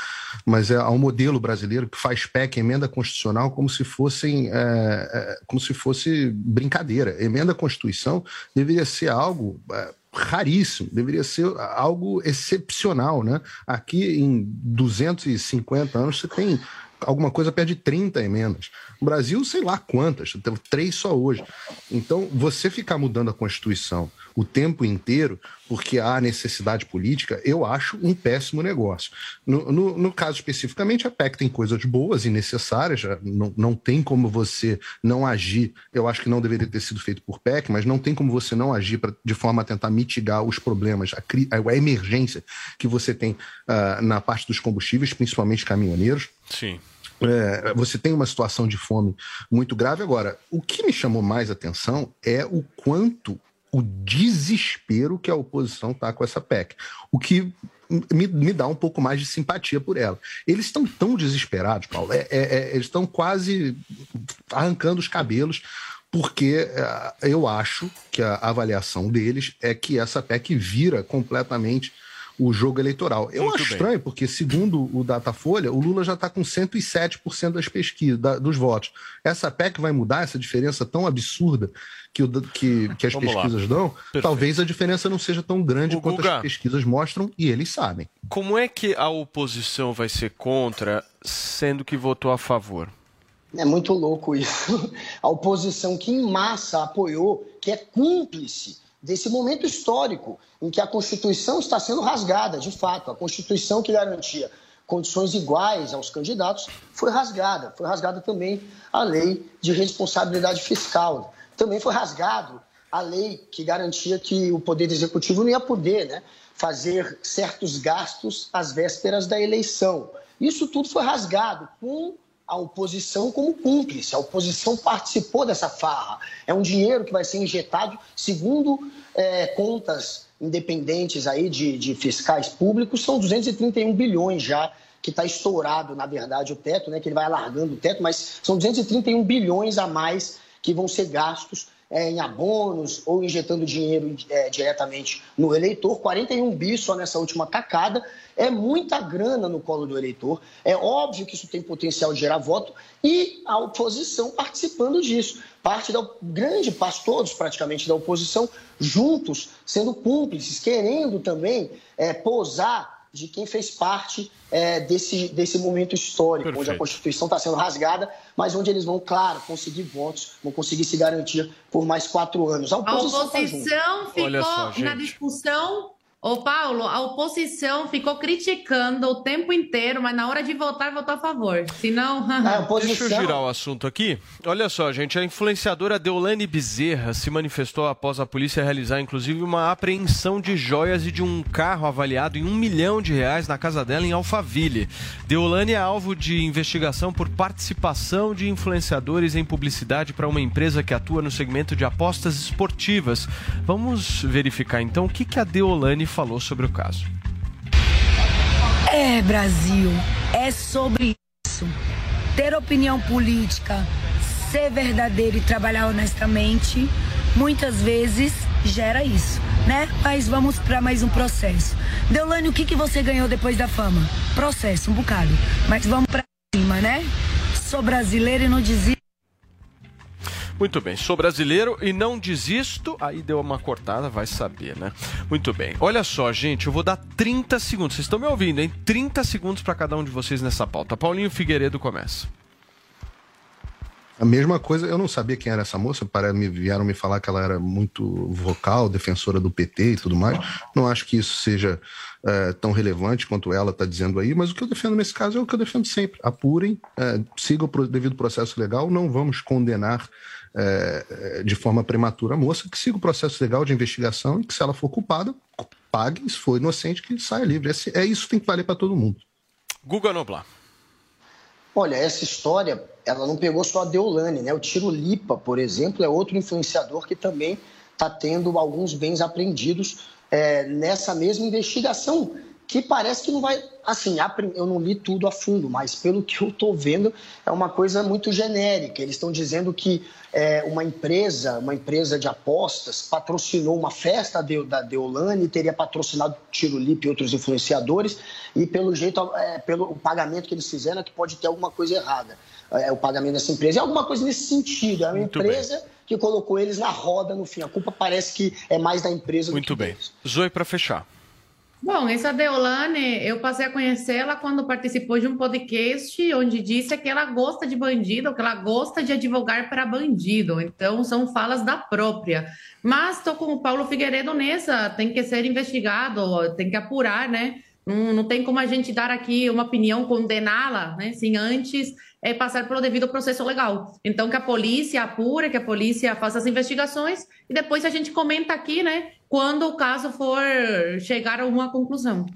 mas é ao modelo brasileiro que faz PEC, emenda constitucional, como se fossem é, é, como se fosse brincadeira. Emenda à Constituição deveria ser algo. é, raríssimo, deveria ser algo excepcional, né? Aqui em 250 anos você tem alguma coisa perto de 30 emendas. No Brasil, sei lá quantas, tem três só hoje. Então, você ficar mudando a Constituição o tempo inteiro, porque há necessidade política, eu acho um péssimo negócio. No, no- no caso especificamente, a PEC tem coisas boas e necessárias, já não, não tem como você não agir. Eu acho que não deveria ter sido feito por PEC, mas não tem como você não agir pra, de forma a tentar mitigar os problemas, a, a emergência que você tem ah, na parte dos combustíveis, principalmente caminhoneiros. Sim. É, você tem uma situação de fome muito grave. Agora, o que me chamou mais atenção é o quanto o desespero que a oposição está com essa PEC. O que me, me dá um pouco mais de simpatia por ela. Eles estão tão desesperados, Paulo, é- é- é- eles estão quase arrancando os cabelos, porque é, eu acho que a avaliação deles é que essa PEC vira completamente o jogo eleitoral. Eu Muito acho bem. estranho, porque segundo o Datafolha, o Lula já está com 107% das pesquisas, da- dos votos. Essa PEC vai mudar essa diferença tão absurda que, o que, que as Vamos lá. pesquisas dão? Perfeito. Talvez a diferença não seja tão grande O quanto Guga. as pesquisas mostram e eles sabem. Como é que a oposição vai ser contra, sendo que votou a favor? É muito louco isso. [LAUGHS] A oposição que em massa apoiou, que é cúmplice desse momento histórico em que a Constituição está sendo rasgada, de fato. A Constituição que garantia condições iguais aos candidatos foi rasgada. Foi rasgada também a lei de responsabilidade fiscal. Também foi rasgado a lei que garantia que o Poder Executivo não ia poder né, fazer certos gastos às vésperas da eleição. Isso tudo foi rasgado com a oposição como cúmplice. A oposição participou dessa farra. É um dinheiro que vai ser injetado, segundo é, contas independentes aí de, de fiscais públicos, são 231 bilhões já que está estourado, na verdade, o teto, né, que ele vai alargando o teto, mas são 231 bilhões a mais que vão ser gastos é, em abonos ou injetando dinheiro é, diretamente no eleitor. 41 bi só nessa última tacada. É muita grana no colo do eleitor. É óbvio que isso tem potencial de gerar voto e a oposição participando disso. Parte da grande parte, todos praticamente da oposição, juntos, sendo cúmplices, querendo também é, posar de quem fez parte é, desse, desse momento histórico, Perfeito. onde a Constituição está sendo rasgada, mas onde eles vão, claro, conseguir votos, vão conseguir se garantir por mais quatro anos. A A oposição, tá junto. oposição ficou Olha só, na discussão. Ô, Paulo, a oposição ficou criticando o tempo inteiro, mas na hora de votar, votou a favor. Senão. [LAUGHS] Deixa eu girar o assunto aqui. Olha só, gente, a influenciadora Deolane Bezerra se manifestou após a polícia realizar, inclusive, uma apreensão de joias e de um carro avaliado em um milhão de reais na casa dela em Alphaville. Deolane é alvo de investigação por participação de influenciadores em publicidade para uma empresa que atua no segmento de apostas esportivas. Vamos verificar então o que, que a Deolane falou sobre o caso. É, Brasil, é sobre isso. Ter opinião política, ser verdadeiro e trabalhar honestamente, muitas vezes gera isso, né? Mas vamos para mais um processo. Deolane, o que, que você ganhou depois da fama? Processo, um bocado. Mas vamos para cima, né? Sou brasileira e não desisto. Muito bem, sou brasileiro e não desisto. Aí deu uma cortada, vai saber, né? Muito bem. Olha só, gente, eu vou dar 30 segundos. Vocês estão me ouvindo, hein? 30 segundos para cada um de vocês nessa pauta. Paulinho Figueiredo começa. A mesma coisa, eu não sabia quem era essa moça, para me vieram me falar que ela era muito vocal, defensora do PT e tudo mais. Não acho que isso seja eh, tão relevante quanto ela está dizendo aí, mas o que eu defendo nesse caso é o que eu defendo sempre. Apurem, eh, sigam o devido processo legal, não vamos condenar eh, eh, de forma prematura a moça, que siga o processo legal de investigação e que, se ela for culpada, pague, se for inocente, que saia livre. Esse- é isso que tem que valer para todo mundo. Guga Noblar. Olha, essa história, ela não pegou só a Deolane, né? O Tiro Lipa, por exemplo, é outro influenciador que também está tendo alguns bens apreendidos é, nessa mesma investigação, que parece que não vai. Assim, eu não li tudo a fundo, mas pelo que eu estou vendo, é uma coisa muito genérica. Eles estão dizendo que é, uma empresa, uma empresa de apostas, patrocinou uma festa de- da Deolane, teria patrocinado Tiro Lipa e outros influenciadores, e pelo jeito, é, pelo o pagamento que eles fizeram, é que pode ter alguma coisa errada. É, o pagamento dessa empresa. É alguma coisa nesse sentido. É uma Muito empresa que colocou eles na roda no fim. A culpa parece que é mais da empresa Muito do que bem. Zoe, para fechar. Bom, essa Deolane, eu passei a conhecê-la quando participou de um podcast onde disse que ela gosta de bandido, que ela gosta de advogar para bandido. Então, são falas da própria. Mas estou com o Paulo Figueiredo nessa, tem que ser investigado, tem que apurar, né? Não, não tem como a gente dar aqui uma opinião, condená-la, né? Sem antes é, passar pelo devido processo legal. Então, que a polícia apure, que a polícia faça as investigações e depois a gente comenta aqui, né? Quando o caso for chegar a uma conclusão.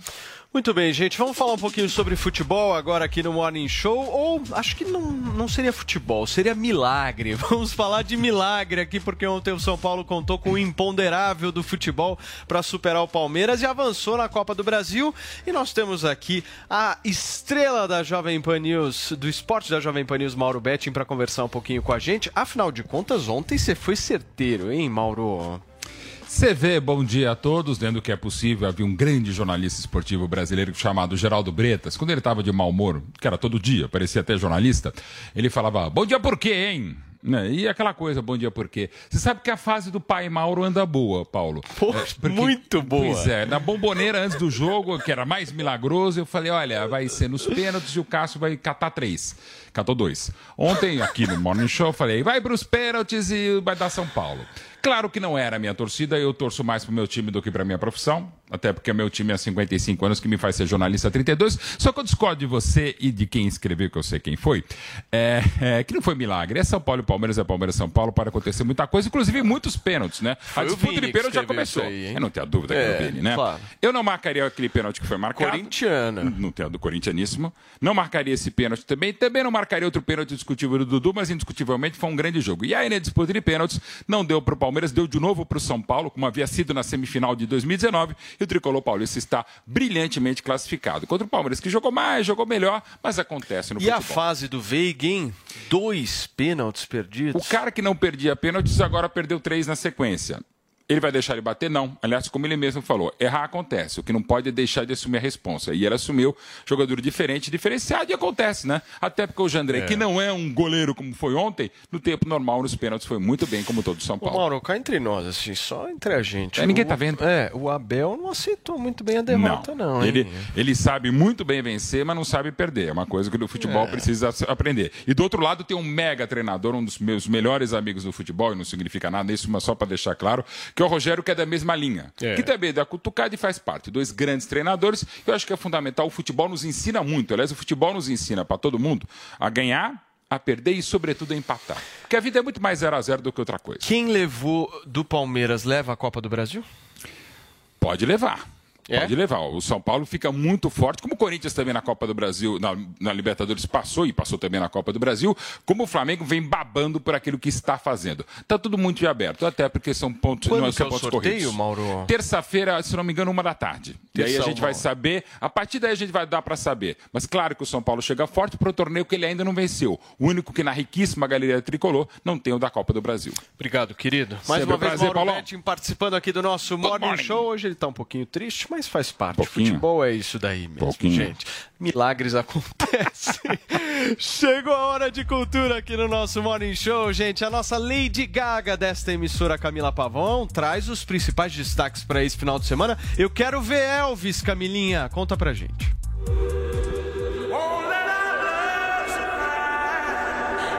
Muito bem, gente. Vamos falar um pouquinho sobre futebol agora aqui no Morning Show. Ou acho que não, não seria futebol, seria milagre. [LAUGHS] Vamos falar de milagre aqui, porque ontem o São Paulo contou com o imponderável do futebol para superar o Palmeiras e avançou na Copa do Brasil. E nós temos aqui a estrela da Jovem Pan News, do esporte da Jovem Pan News, Mauro Betting, para conversar um pouquinho com a gente. Afinal de contas, ontem você foi certeiro, hein, Mauro? CV, bom dia a todos. Dentro do que é possível, havia um grande jornalista esportivo brasileiro chamado Geraldo Bretas. Quando ele estava de mau humor, que era todo dia, parecia até jornalista, ele falava: Bom dia por quê, hein? Né? E aquela coisa, bom dia por quê? Você sabe que a fase do pai Mauro anda boa, Paulo. [LAUGHS] É, muito boa. Pois é, na bomboneira antes do jogo, que era mais milagroso, eu falei: olha, vai ser nos pênaltis e o Cássio vai catar três. Catou dois. Ontem, aqui no Morning Show, eu falei, vai pros pênaltis e vai dar São Paulo. Claro que não era a minha torcida, eu torço mais pro meu time do que pra minha profissão, até porque meu time há 55 anos que me faz ser jornalista há 32. Só que eu discordo de você e de quem escreveu, que eu sei quem foi, é, é, que não foi milagre. É São Paulo e Palmeiras, é Palmeiras e São Paulo para acontecer muita coisa, inclusive muitos pênaltis, né? Foi a disputa de pênalti já começou. aí, eu não tenho dúvida que É, é o Vini, né? claro. Eu não marcaria aquele pênalti que foi marcado. Corintiana. Não tenho do corintianíssimo. Não marcaria esse pênalti também. Também não marcaria outro pênalti discutível do Dudu, mas indiscutivelmente foi um grande jogo. E aí, na disputa de pênaltis, não deu para o Palmeiras, deu de novo para o São Paulo, como havia sido na semifinal de 2019. E o tricolor paulista está brilhantemente classificado. Contra o Palmeiras, que jogou mais, jogou melhor, mas acontece no E a futebol. fase do Veiga, hein? Dois pênaltis perdidos. O cara que não perdia pênaltis agora perdeu três na sequência. Ele vai deixar ele bater? Não. Aliás, como ele mesmo falou, errar acontece. O que não pode é deixar de assumir a responsa. E ele assumiu jogador diferente, diferenciado, e acontece, né? Até porque o Jandrei, É. que não é um goleiro como foi ontem, no tempo normal, nos pênaltis, foi muito bem, como todo o São Ô, Paulo. Mauro, cá entre nós, assim, só entre a gente. É, ninguém O- tá vendo. É, o Abel não aceitou muito bem a derrota, não, hein? ele, ele sabe muito bem vencer, mas não sabe perder. É uma coisa que o futebol É. precisa aprender. E do outro lado tem um mega treinador, um dos meus melhores amigos do futebol, e não significa nada isso, mas só para deixar claro, que é o Rogério, que é da mesma linha. É. Que também é da cutucada e faz parte. Dois grandes treinadores. Eu acho que é fundamental. O futebol nos ensina muito. Aliás, o futebol nos ensina para todo mundo a ganhar, a perder e, sobretudo, a empatar. Porque a vida é muito mais 0 a 0 do que outra coisa. Quem levou do Palmeiras leva a Copa do Brasil? Pode levar. É? Pode levar. O São Paulo fica muito forte, como o Corinthians também na Copa do Brasil, na, na Libertadores passou e passou também na Copa do Brasil, como o Flamengo vem babando por aquilo que está fazendo. Tá tudo muito em aberto, até porque são pontos, Quando não que é são o pontos sorteio, corridos. Mauro? Terça-feira, se não me engano, uma da tarde. E aí a gente vai saber, a partir daí a gente vai dar para saber. Mas claro que o São Paulo chega forte para o torneio que ele ainda não venceu. O único que na riquíssima galeria tricolor não tem o da Copa do Brasil. Obrigado, querido. Mais Sempre uma um vez, prazer, Mauro Paulão. Betting participando aqui do nosso Morning, morning. Show. Hoje ele tá um pouquinho triste, mas faz parte. Pouquinho. Futebol é isso daí mesmo, Pouquinho. gente. Milagres [LAUGHS] acontecem. Chegou a hora de cultura aqui no nosso Morning Show, gente. A nossa Lady Gaga desta emissora, Camila Pavão, traz os principais destaques para esse final de semana. Eu quero ver Elvis, Camilinha. Conta pra gente.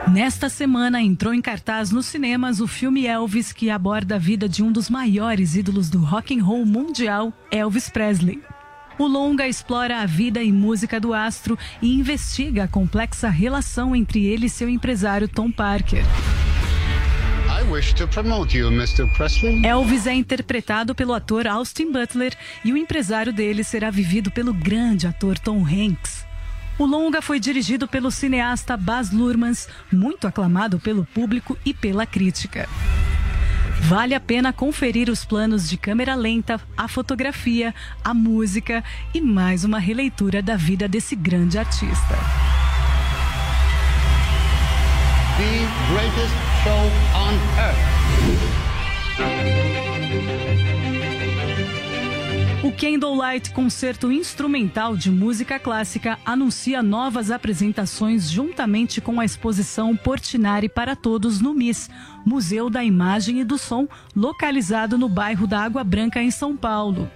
Nesta semana entrou em cartaz nos cinemas o filme Elvis, que aborda a vida de um dos maiores ídolos do rock and roll mundial, Elvis Presley. O longa explora a vida e música do astro e investiga a complexa relação entre ele e seu empresário Tom Parker. You. Elvis é interpretado pelo ator Austin Butler e o empresário dele será vivido pelo grande ator Tom Hanks. O longa foi dirigido pelo cineasta Baz Luhrmann, muito aclamado pelo público e pela crítica. Vale a pena conferir os planos de câmera lenta, a fotografia, a música e mais uma releitura da vida desse grande artista. The greatest show on earth. O Candlelight Concerto Instrumental de Música Clássica anuncia novas apresentações juntamente com a exposição Portinari para Todos no MIS, Museu da Imagem e do Som, localizado no bairro da Água Branca, em São Paulo.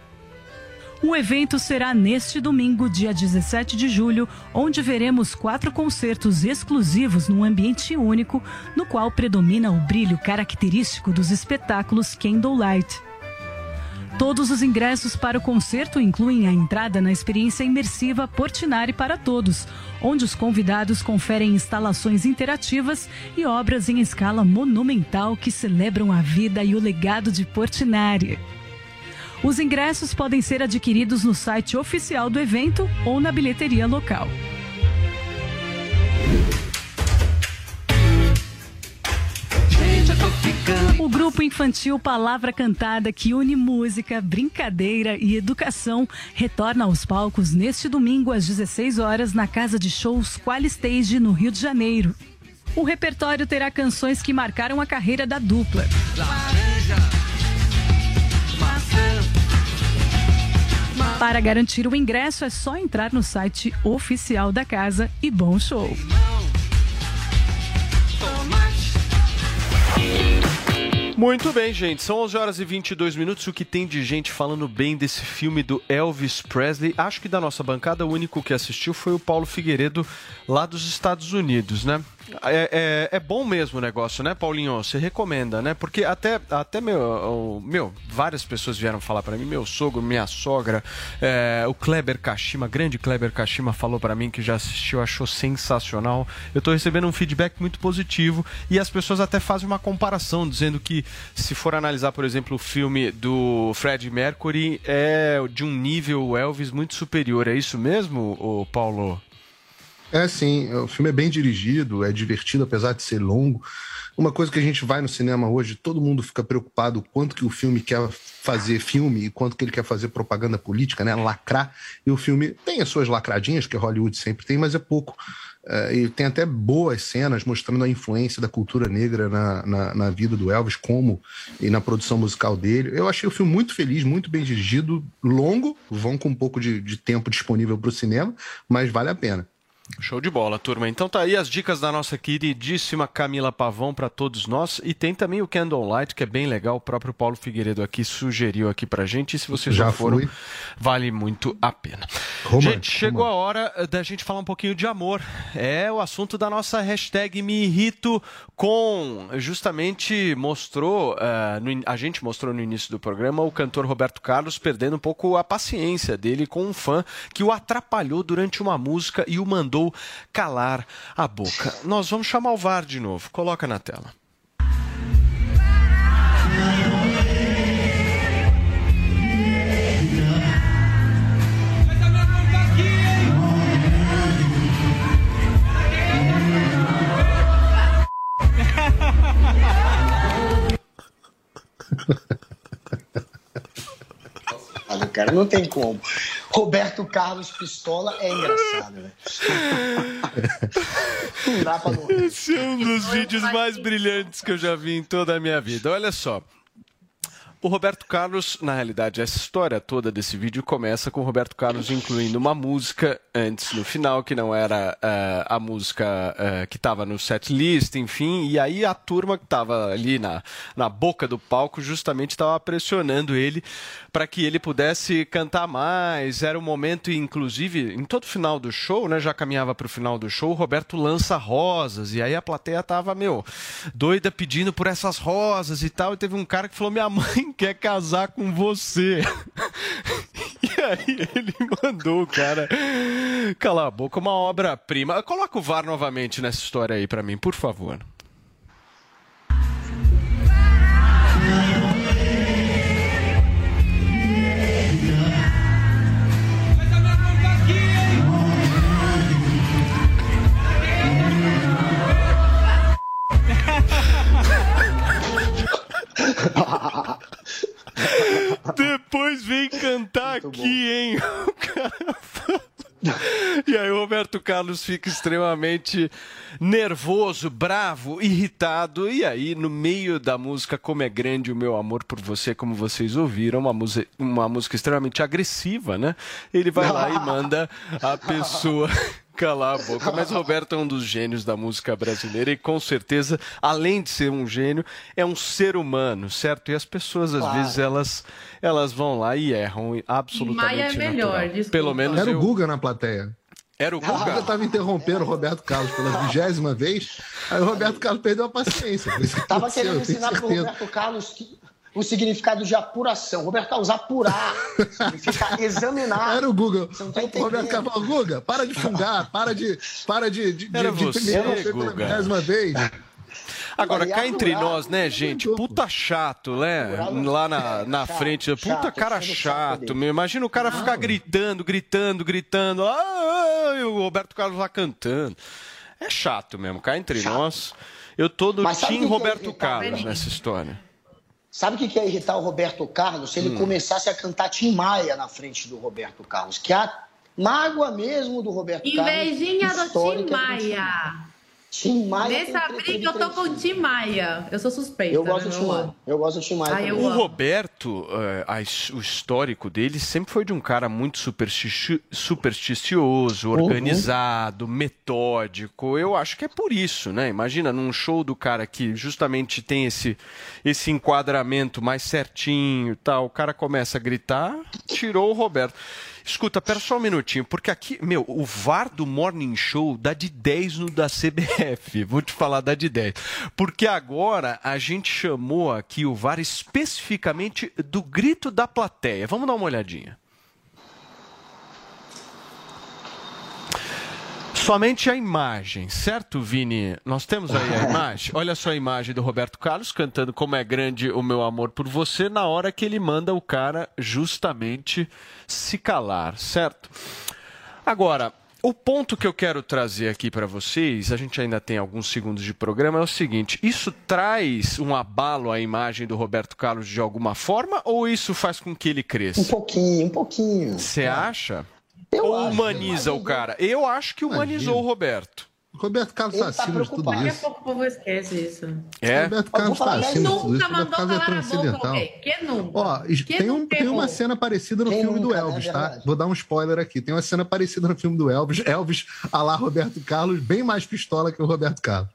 O evento será neste domingo, dia 17 de julho, onde veremos quatro concertos exclusivos num ambiente único, no qual predomina o brilho característico dos espetáculos Candlelight. Todos os ingressos para o concerto incluem a entrada na experiência imersiva Portinari para Todos, onde os convidados conferem instalações interativas e obras em escala monumental que celebram a vida e o legado de Portinari. Os ingressos podem ser adquiridos no site oficial do evento ou na bilheteria local. O grupo infantil Palavra Cantada, que une música, brincadeira e educação, retorna aos palcos neste domingo às 16 horas na Casa de Shows Qualistage, no Rio de Janeiro. O repertório terá canções que marcaram a carreira da dupla. Para garantir o ingresso é só entrar no site oficial da casa e bom show. Muito bem, gente. São 11 horas e 22 minutos. O que tem de gente falando bem desse filme do Elvis Presley? Acho que da nossa bancada, o único que assistiu foi o Paulo Figueiredo, lá dos Estados Unidos, né? É, é, é bom mesmo o negócio, né, Paulinho? Você recomenda, né? Porque até, até meu, meu, várias pessoas vieram falar pra mim, meu sogro, minha sogra, é, o Kleber Kashima, grande Kleber Kashima, falou pra mim que já assistiu, achou sensacional. Eu tô recebendo um feedback muito positivo e as pessoas até fazem uma comparação, dizendo que se for analisar, por exemplo, o filme do Fred Mercury, é de um nível Elvis muito superior. É isso mesmo, Paulo? É sim, o filme é bem dirigido, é divertido, apesar de ser longo. Uma coisa que a gente vai no cinema hoje, todo mundo fica preocupado quanto que o filme quer fazer filme e quanto que ele quer fazer propaganda política, né? Lacrar. E o filme tem as suas lacradinhas, que Hollywood sempre tem, mas é pouco. É, e tem até boas cenas mostrando a influência da cultura negra na, na, na vida do Elvis, como e na produção musical dele. Eu achei o filme muito feliz, muito bem dirigido, longo, vão com um pouco de, de tempo disponível para o cinema, mas vale a pena. Show de bola, turma. Então tá aí as dicas da nossa queridíssima Camila Pavão para todos nós e tem também o Candlelight, que é bem legal, o próprio Paulo Figueiredo aqui sugeriu aqui pra gente, e se vocês Já já foram, fui. vale muito a pena. Romântico, gente, chegou a hora da gente falar um pouquinho de amor. É o assunto da nossa hashtag Me Irrito com, justamente mostrou, eh, no a gente mostrou no início do programa o cantor Roberto Carlos perdendo um pouco a paciência dele com um fã que o atrapalhou durante uma música e o mandou calar a boca. Nós vamos chamar o VAR de novo. Coloca na tela. [LAUGHS] Olha, cara, não tem como. Roberto Carlos Pistola é engraçado, não. Esse é um dos vídeos mais brilhantes que eu já vi em toda a minha vida. Olha só. O Roberto Carlos, na realidade, essa história toda desse vídeo começa com o Roberto Carlos incluindo uma música antes no final, que não era eh, a música eh, que estava no set list, enfim, e aí a turma que estava ali na, na boca do palco justamente estava pressionando ele para que ele pudesse cantar mais. Era um momento, inclusive, em todo final do show, né? Já caminhava para o final do show, o Roberto lança rosas, e aí a plateia tava, meu, doida pedindo por essas rosas e tal. E teve um cara que falou: Minha mãe quer casar com você. [LAUGHS] e aí ele mandou cara calar a boca, uma obra-prima. Coloca o VAR novamente nessa história aí para mim, por favor. Depois vem cantar aqui, hein? [LAUGHS] O cara fala. E aí o Roberto Carlos fica extremamente nervoso, bravo, irritado. E aí, no meio da música Como é Grande o Meu Amor por Você, como vocês ouviram, uma, música uma música extremamente agressiva, né? Ele vai lá e manda a pessoa [LAUGHS] calar a boca. Mas o Roberto é um dos gênios da música brasileira e com certeza, além de ser um gênio, é um ser humano, certo? E as pessoas, às Claro. vezes, elas, elas vão lá e erram absolutamente Maia é melhor, desculpa. Pelo menos Era eu... o Guga na plateia. Era o O Guga estava interrompendo o Roberto Carlos pela vigésima vez, aí o Roberto Carlos perdeu a paciência. Foi isso que Tava aconteceu, querendo eu ensinar pro certeza. Roberto Carlos que- o significado de apuração. Roberto Carlos, apurar. Significa [LAUGHS] examinar. Era o Guga. Você não tá o Roberto entendendo. Carlos Guga, para de fungar, para de. Para de, de, de, Era de você, interromper pela vez. Agora, cá entre nós, né, gente? Puta chato, né? Lá na, na frente. Puta cara chato meu. Imagina o cara ficar gritando, gritando, gritando. Ah, e o Roberto Carlos lá cantando. É chato mesmo, cá entre nós. Eu tô do Tim é Roberto irritante? Carlos nessa história. Sabe o que que é irritar o Roberto Carlos? Se ele Hum. começasse a cantar Tim Maia na frente do Roberto Carlos, que é a mágoa mesmo do Roberto Carlos. Invejinha do Tim histórica é do Tim Maia. Tim Maia Nessa briga eu tô com o Tim Maia. Eu sou suspeita. Eu gosto né, do Tim Maia. Eu gosto do Tim Maia. Ah, O. Roberto, a his- o histórico dele sempre foi de um cara muito superstici- supersticioso, Uhum. organizado, metódico. Eu acho que é por isso, né? Imagina num show do cara que justamente tem esse, esse enquadramento mais certinho e tal, o cara começa a gritar, tirou o Roberto. Escuta, pera só um minutinho, porque aqui, meu, o VAR do Morning Show dá de 10 no da CBF. [LAUGHS] Vou te falar, dá de 10. Porque agora a gente chamou aqui o VAR especificamente do grito da plateia. Vamos dar uma olhadinha. Somente a imagem, certo, Vini? Nós temos aí a [LAUGHS] imagem. Olha só a imagem do Roberto Carlos cantando Como é Grande o Meu Amor por Você, na hora que ele manda o cara justamente se calar, certo? Agora, o ponto que eu quero trazer aqui para vocês, a gente ainda tem alguns segundos de programa, é o seguinte: isso traz um abalo à imagem do Roberto Carlos de alguma forma ou isso faz com que ele cresça? Um pouquinho, um pouquinho. Você acha? Eu ou acho, humaniza o cara? Eu acho que humanizou o Roberto. Roberto Carlos Ele tá tá acima de tudo preocupado. Daqui a isso. pouco o povo esquece isso. É? Roberto Carlos tá falar, acima de tudo isso. Nunca Roberto mandou Carlos é calar a boca transcendental. alguém. Que nunca? Ó, Que tem, um, tem uma cena parecida no Quem filme do nunca, né? Elvis, É tá? verdade. Vou dar um spoiler aqui. Tem uma cena parecida no filme do Elvis. Elvis, a lá Roberto Carlos, bem mais pistola que o Roberto Carlos.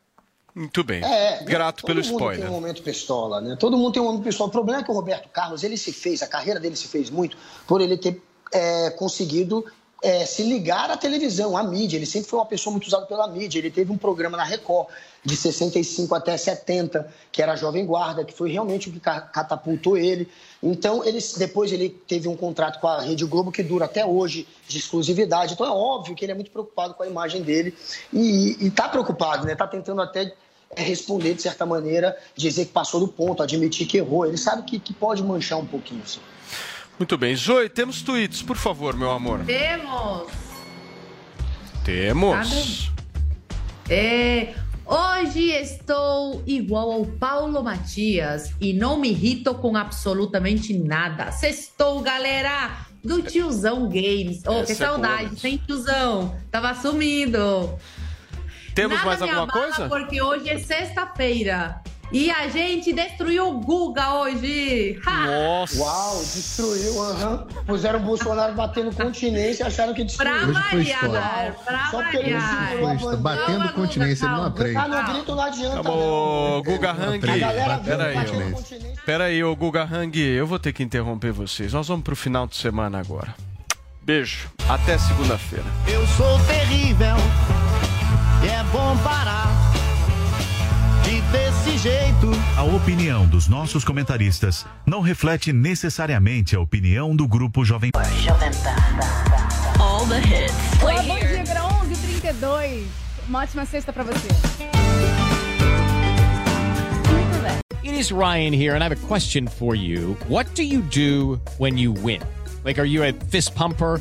Muito bem. É, Grato todo pelo mundo spoiler. tem um momento pistola, né? Todo mundo tem um momento pistola. O problema é que o Roberto Carlos, ele se fez, a carreira dele se fez muito por ele ter é, conseguido é, se ligar à televisão, à mídia. Ele sempre foi uma pessoa muito usada pela mídia. Ele teve um programa na Record de 65 até 70, que era a Jovem Guarda, que foi realmente o que ca- catapultou ele. Então, ele, depois ele teve um contrato com a Rede Globo que dura até hoje, de exclusividade. Então, é óbvio que ele é muito preocupado com a imagem dele e está preocupado, né? Está tentando até é, responder de certa maneira, dizer que passou do ponto, admitir que errou. Ele sabe que, que pode manchar um pouquinho. Assim. Muito bem. Zoe, temos tweets, por favor, meu amor. Temos. Temos. É, hoje estou igual ao Paulo Matias e não me irrito com absolutamente nada. Sextou, galera, do tiozão Games. Oh, Essa que é saudade, mesmo. sem tiozão. Tava sumido. Temos Nada mais alguma coisa? Porque hoje é sexta-feira. E a gente destruiu o Guga hoje. Ha! Nossa. Uau, destruiu, aham. Puseram o Bolsonaro batendo continência e acharam que destruiu. Pra Hoje foi variar, pra Só porque ele não variar. batendo Calma, continência, ele não aprende. Ah, no grito não adianta. Ô, Guga Hang, A galera viu peraí. Peraí, ô Guga Hang, eu vou ter que interromper vocês. Nós vamos pro final de semana agora. Beijo, até segunda-feira. Eu sou terrível, é bom parar jeito. A opinião dos nossos comentaristas não reflete necessariamente a opinião do grupo Jovem Pan. All the hits. Olá, bom dia, Gra 11h32. Uma ótima sexta pra você. It is Ryan here, and I have a question for you. What do you do when you win? Like, are you a fist pumper?